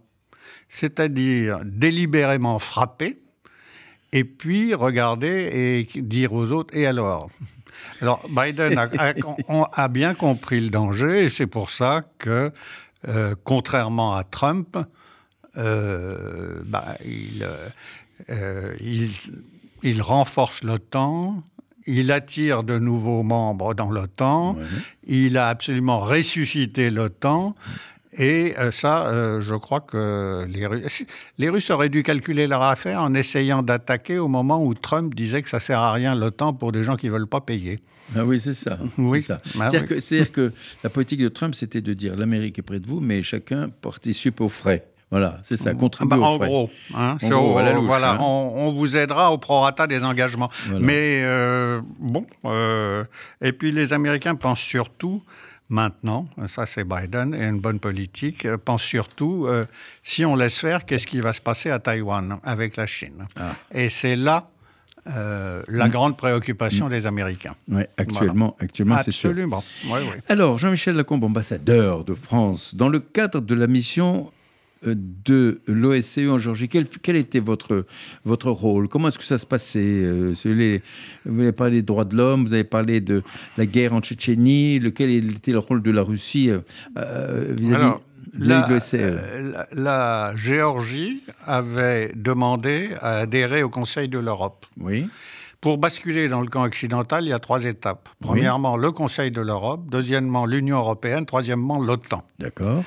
[SPEAKER 5] C'est-à-dire délibérément frapper, et puis regarder et dire aux autres, et alors? Alors, Biden a, bien compris le danger, et c'est pour ça que, euh, contrairement à Trump, euh, bah, il, il, il renforce l'OTAN, il attire de nouveaux membres dans l'OTAN, il a absolument ressuscité l'OTAN. Et euh, ça, euh, je crois que les Russes, les Russes auraient dû calculer leur affaire en essayant d'attaquer au moment où Trump disait que ça sert à rien l'OTAN pour des gens qui ne veulent pas payer.
[SPEAKER 2] Ah oui, c'est ça.
[SPEAKER 5] Oui.
[SPEAKER 2] Bah c'est-à-dire, que, que, la politique de Trump, c'était de dire l'Amérique est près de vous, mais chacun participe aux frais. Voilà, c'est ça, contribuer
[SPEAKER 5] ah bah, En gros, hein, voilà, hein. on, vous aidera au prorata des engagements. Mais euh, bon, euh, et puis les Américains pensent surtout maintenant, ça c'est Biden et une bonne politique, euh, pensent surtout, si on laisse faire, qu'est-ce qui va se passer à Taïwan avec la Chine? Ah. Et c'est là la mm. grande préoccupation mm. des Américains.
[SPEAKER 2] Oui, actuellement, actuellement c'est sûr.
[SPEAKER 5] Absolument.
[SPEAKER 2] Alors, Jean-Michel Lacombe, ambassadeur de France, dans le cadre de la mission de l'OSCE en Géorgie. Quel, était votre, votre rôle? Comment est-ce que ça se passait euh, Vous avez parlé des droits de l'homme, vous avez parlé de la guerre en Tchétchénie. Lequel était le rôle de la Russie euh, euh, vis-à-vis de l'OSCE
[SPEAKER 5] la, la, Géorgie avait demandé à adhérer au Conseil de l'Europe.
[SPEAKER 2] Oui.
[SPEAKER 5] Pour basculer dans le camp occidental, il y a trois étapes. Premièrement, le Conseil de l'Europe. Deuxièmement, l'Union européenne. Troisièmement, l'OTAN.
[SPEAKER 2] D'accord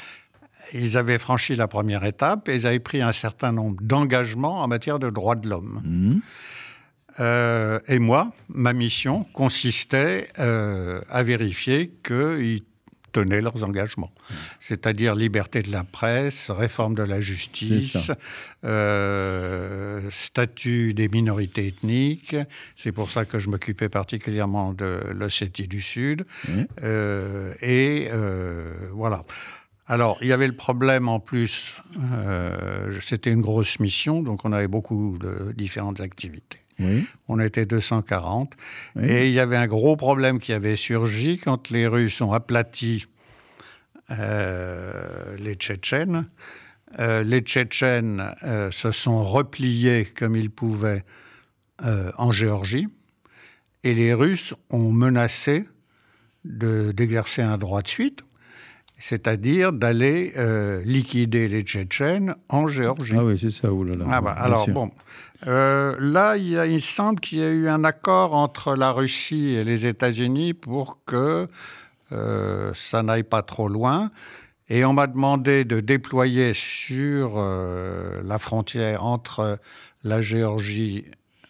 [SPEAKER 5] ils avaient franchi la première étape et ils avaient pris un certain nombre d'engagements en matière de droits de l'homme.
[SPEAKER 2] Mmh.
[SPEAKER 5] Euh, et moi, ma mission consistait euh, à vérifier qu'ils tenaient leurs engagements. C'est-à-dire liberté de la presse, réforme de la justice, euh, statut des minorités ethniques. C'est pour ça que je m'occupais particulièrement de l'Ossétie du Sud. et voilà. Alors, il y avait le problème en plus, euh, c'était une grosse mission, donc on avait beaucoup de différentes activités. On était 240. Et il y avait un gros problème qui avait surgi quand les Russes ont aplati les Tchétchènes. les Tchétchènes se sont repliés comme ils pouvaient en Géorgie et les Russes ont menacé d'exercer un droit de suite, c'est-à-dire d'aller euh, liquider les Tchétchènes en Géorgie.
[SPEAKER 2] Ah oui, c'est ça, oulala.
[SPEAKER 5] Ah bah, alors bon, euh, là, il, il semble qu'il y a eu un accord entre la Russie et les États-Unis pour que euh, ça n'aille pas trop loin. Et on m'a demandé de déployer sur la frontière entre la Géorgie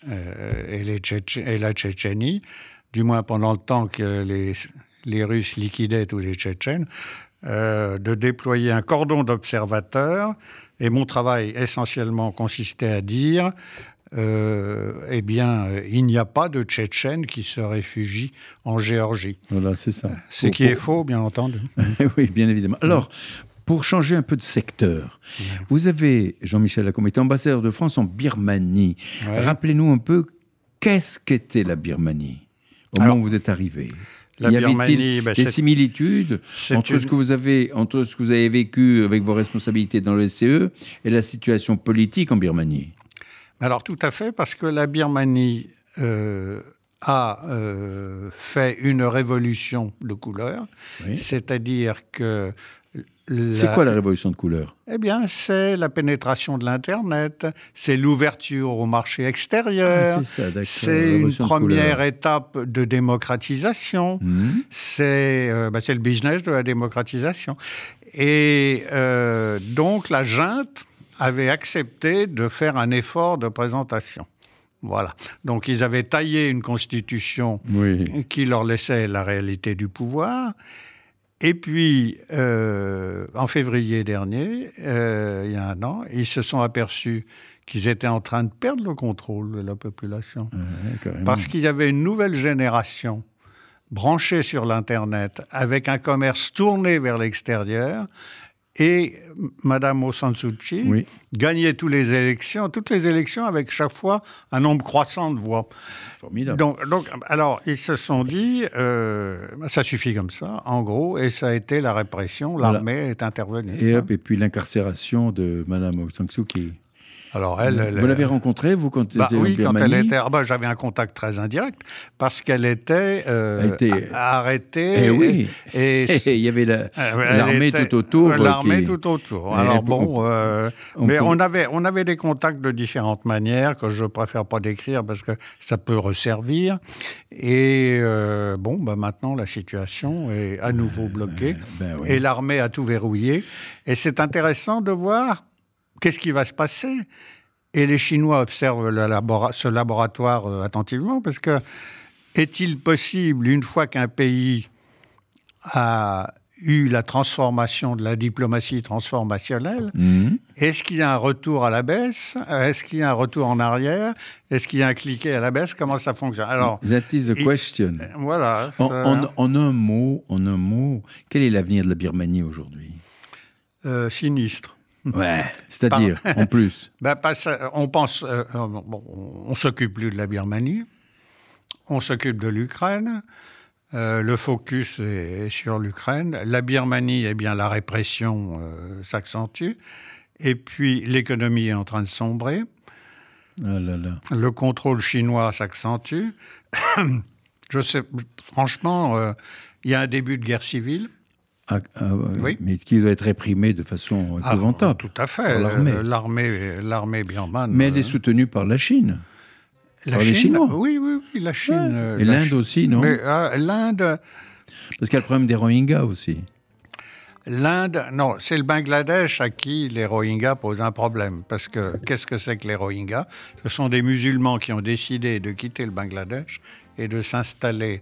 [SPEAKER 5] et, les et la Tchétchénie, du moins pendant le temps que les, les Russes liquidaient tous les Tchétchènes, euh, de déployer un cordon d'observateurs. Et mon travail essentiellement consistait à dire euh, eh bien, il n'y a pas de Tchétchènes qui se réfugient en Géorgie.
[SPEAKER 2] Voilà, c'est ça.
[SPEAKER 5] Ce qui est faux, bien entendu.
[SPEAKER 2] oui, bien évidemment. Alors, pour changer un peu de secteur, vous avez, Jean-Michel Lacombe, été ambassadeur de France en Birmanie. Rappelez-nous un peu, qu'est-ce qu'était la Birmanie au moment où vous êtes arrivé?
[SPEAKER 5] La y avait-il
[SPEAKER 2] bah, des similitudes entre ce que vous avez entre ce que vous avez vécu avec vos responsabilités dans le SCE et la situation politique en Birmanie?
[SPEAKER 5] Alors tout à fait, parce que la Birmanie euh, a euh, fait une révolution de couleur, c'est-à-dire que
[SPEAKER 2] c'est quoi la révolution de couleur?
[SPEAKER 5] Eh bien, c'est la pénétration de l'Internet, c'est l'ouverture au marché extérieur, ah, c'est une première étape de démocratisation, mhm. euh, bah, c'est le business de la démocratisation. Et euh, donc, la junte avait accepté de faire un effort de présentation. Voilà. Donc, ils avaient taillé une constitution qui leur laissait la réalité du pouvoir. Et puis, euh, en février dernier, euh, il y a un an, ils se sont aperçus qu'ils étaient en train de perdre le contrôle de la population. parce qu'il y avait une nouvelle génération branchée sur l'Internet, avec un commerce tourné vers l'extérieur, et Madame Suu Kyi gagnait toutes les élections, toutes les élections avec chaque fois un nombre croissant de voix.
[SPEAKER 2] Formidable.
[SPEAKER 5] Donc, donc, alors, ils se sont dit, euh, ça suffit comme ça, en gros, et ça a été la répression, l'armée est intervenue.
[SPEAKER 2] Et, hop, et puis l'incarcération de Madame Kyi.
[SPEAKER 5] Alors elle,
[SPEAKER 2] vous l'avez rencontrée, vous, quand
[SPEAKER 5] bah,
[SPEAKER 2] oui,
[SPEAKER 5] quand elle était. Ah bah, j'avais un contact très indirect parce qu'elle était, euh, arrêtée.
[SPEAKER 2] Eh oui. Et, il y avait l'armée tout autour.
[SPEAKER 5] L'armée tout autour. Alors bon, euh, mais on avait, on avait des contacts de différentes manières que je préfère pas décrire parce que ça peut resservir. Et euh, bon, bah maintenant la situation est à nouveau bloquée ben et l'armée a tout verrouillé. Et c'est intéressant de voir qu'est-ce qui va se passer? Et les Chinois observent ce laboratoire euh, attentivement parce que est-il possible, une fois qu'un pays a eu la transformation de la diplomatie transformationnelle, mhm. est-ce qu'il y a un retour à la baisse? Est-ce qu'il y a un retour en arrière? Est-ce qu'il y a un cliquet à la baisse? Comment ça fonctionne?
[SPEAKER 2] Alors, That is the question.
[SPEAKER 5] voilà.
[SPEAKER 2] En, un mot, en un mot, quel est l'avenir de la Birmanie aujourd'hui?
[SPEAKER 5] Euh, Sinistre.
[SPEAKER 2] Ouais, c'est-à-dire, en plus.
[SPEAKER 5] Ben, on pense, euh, euh, on s'occupe plus de la Birmanie, on s'occupe de l'Ukraine. Euh, le focus est, sur l'Ukraine. La Birmanie, eh bien, la répression s'accentue. Et puis, l'économie est en train de sombrer.
[SPEAKER 2] Ah là là.
[SPEAKER 5] Le contrôle chinois s'accentue. Je sais, franchement, il y a un début de guerre civile.
[SPEAKER 2] Oui. Mais qui doit être réprimé de façon ah, épouvantable.
[SPEAKER 5] tout à fait. L'armée, l'armée birmane.
[SPEAKER 2] Mais elle est euh, soutenue par la Chine.
[SPEAKER 5] La par Chine, les Chinois. Oui, oui, oui, la Chine. Euh,
[SPEAKER 2] Et l'Inde aussi, non
[SPEAKER 5] L'Inde.
[SPEAKER 2] Parce qu'il y a le problème des Rohingyas aussi.
[SPEAKER 5] L'Inde, non, c'est le Bangladesh à qui les Rohingyas posent un problème. Parce que qu'est-ce que c'est que les Rohingyas? Ce sont des musulmans qui ont décidé de quitter le Bangladesh et de s'installer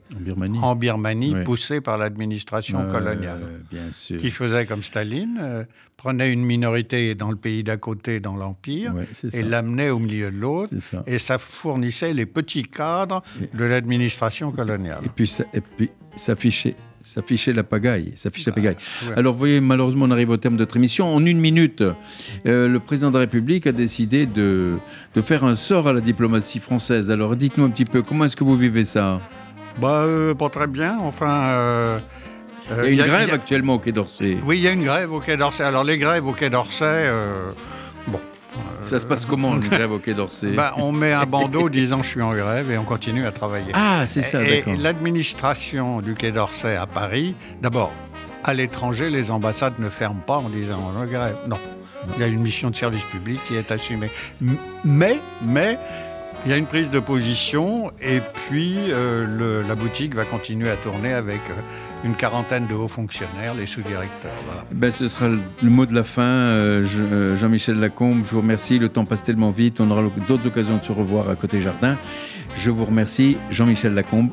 [SPEAKER 5] en Birmanie, poussé par l'administration coloniale,
[SPEAKER 2] bien sûr.
[SPEAKER 5] qui faisait comme Staline, euh, prenait une minorité dans le pays d'à côté, dans l'Empire, et l'amenait au milieu de l'autre, et ça fournissait les petits cadres de l'administration coloniale.
[SPEAKER 2] Et puis, ça, et puis s'affichait la pagaille. Ça la pagaille. Alors, vous voyez, malheureusement, on arrive au terme de notre émission. En une minute, euh, le président de la République a décidé de, de, faire un sort à la diplomatie française. Alors, dites-nous un petit peu, comment est-ce que vous vivez ça?
[SPEAKER 5] Bah, euh, Pas très bien. Enfin, euh,
[SPEAKER 2] il y a une grève actuellement au Quai d'Orsay.
[SPEAKER 5] Oui, il y a une grève au Quai d'Orsay. Alors les grèves au Quai d'Orsay.
[SPEAKER 2] Ça se passe comment, une grève au Quai d'Orsay
[SPEAKER 5] ben, On met un bandeau disant je suis en grève et on continue à travailler.
[SPEAKER 2] Ah, c'est ça,
[SPEAKER 5] d'accord. Et l'administration du Quai d'Orsay à Paris, d'abord, à l'étranger, les ambassades ne ferment pas en disant on est en grève. Non. Il y a une mission de service public qui est assumée. Mais, mais, il y a une prise de position et puis euh, la boutique va continuer à tourner avec euh, une quarantaine de hauts fonctionnaires, les sous-directeurs.
[SPEAKER 2] Ben, ce sera le, mot de la fin. Euh, Jean-Michel Lacombe, je vous remercie. Le temps passe tellement vite. On aura d'autres occasions de se revoir à côté jardin. Je vous remercie, Jean-Michel Lacombe.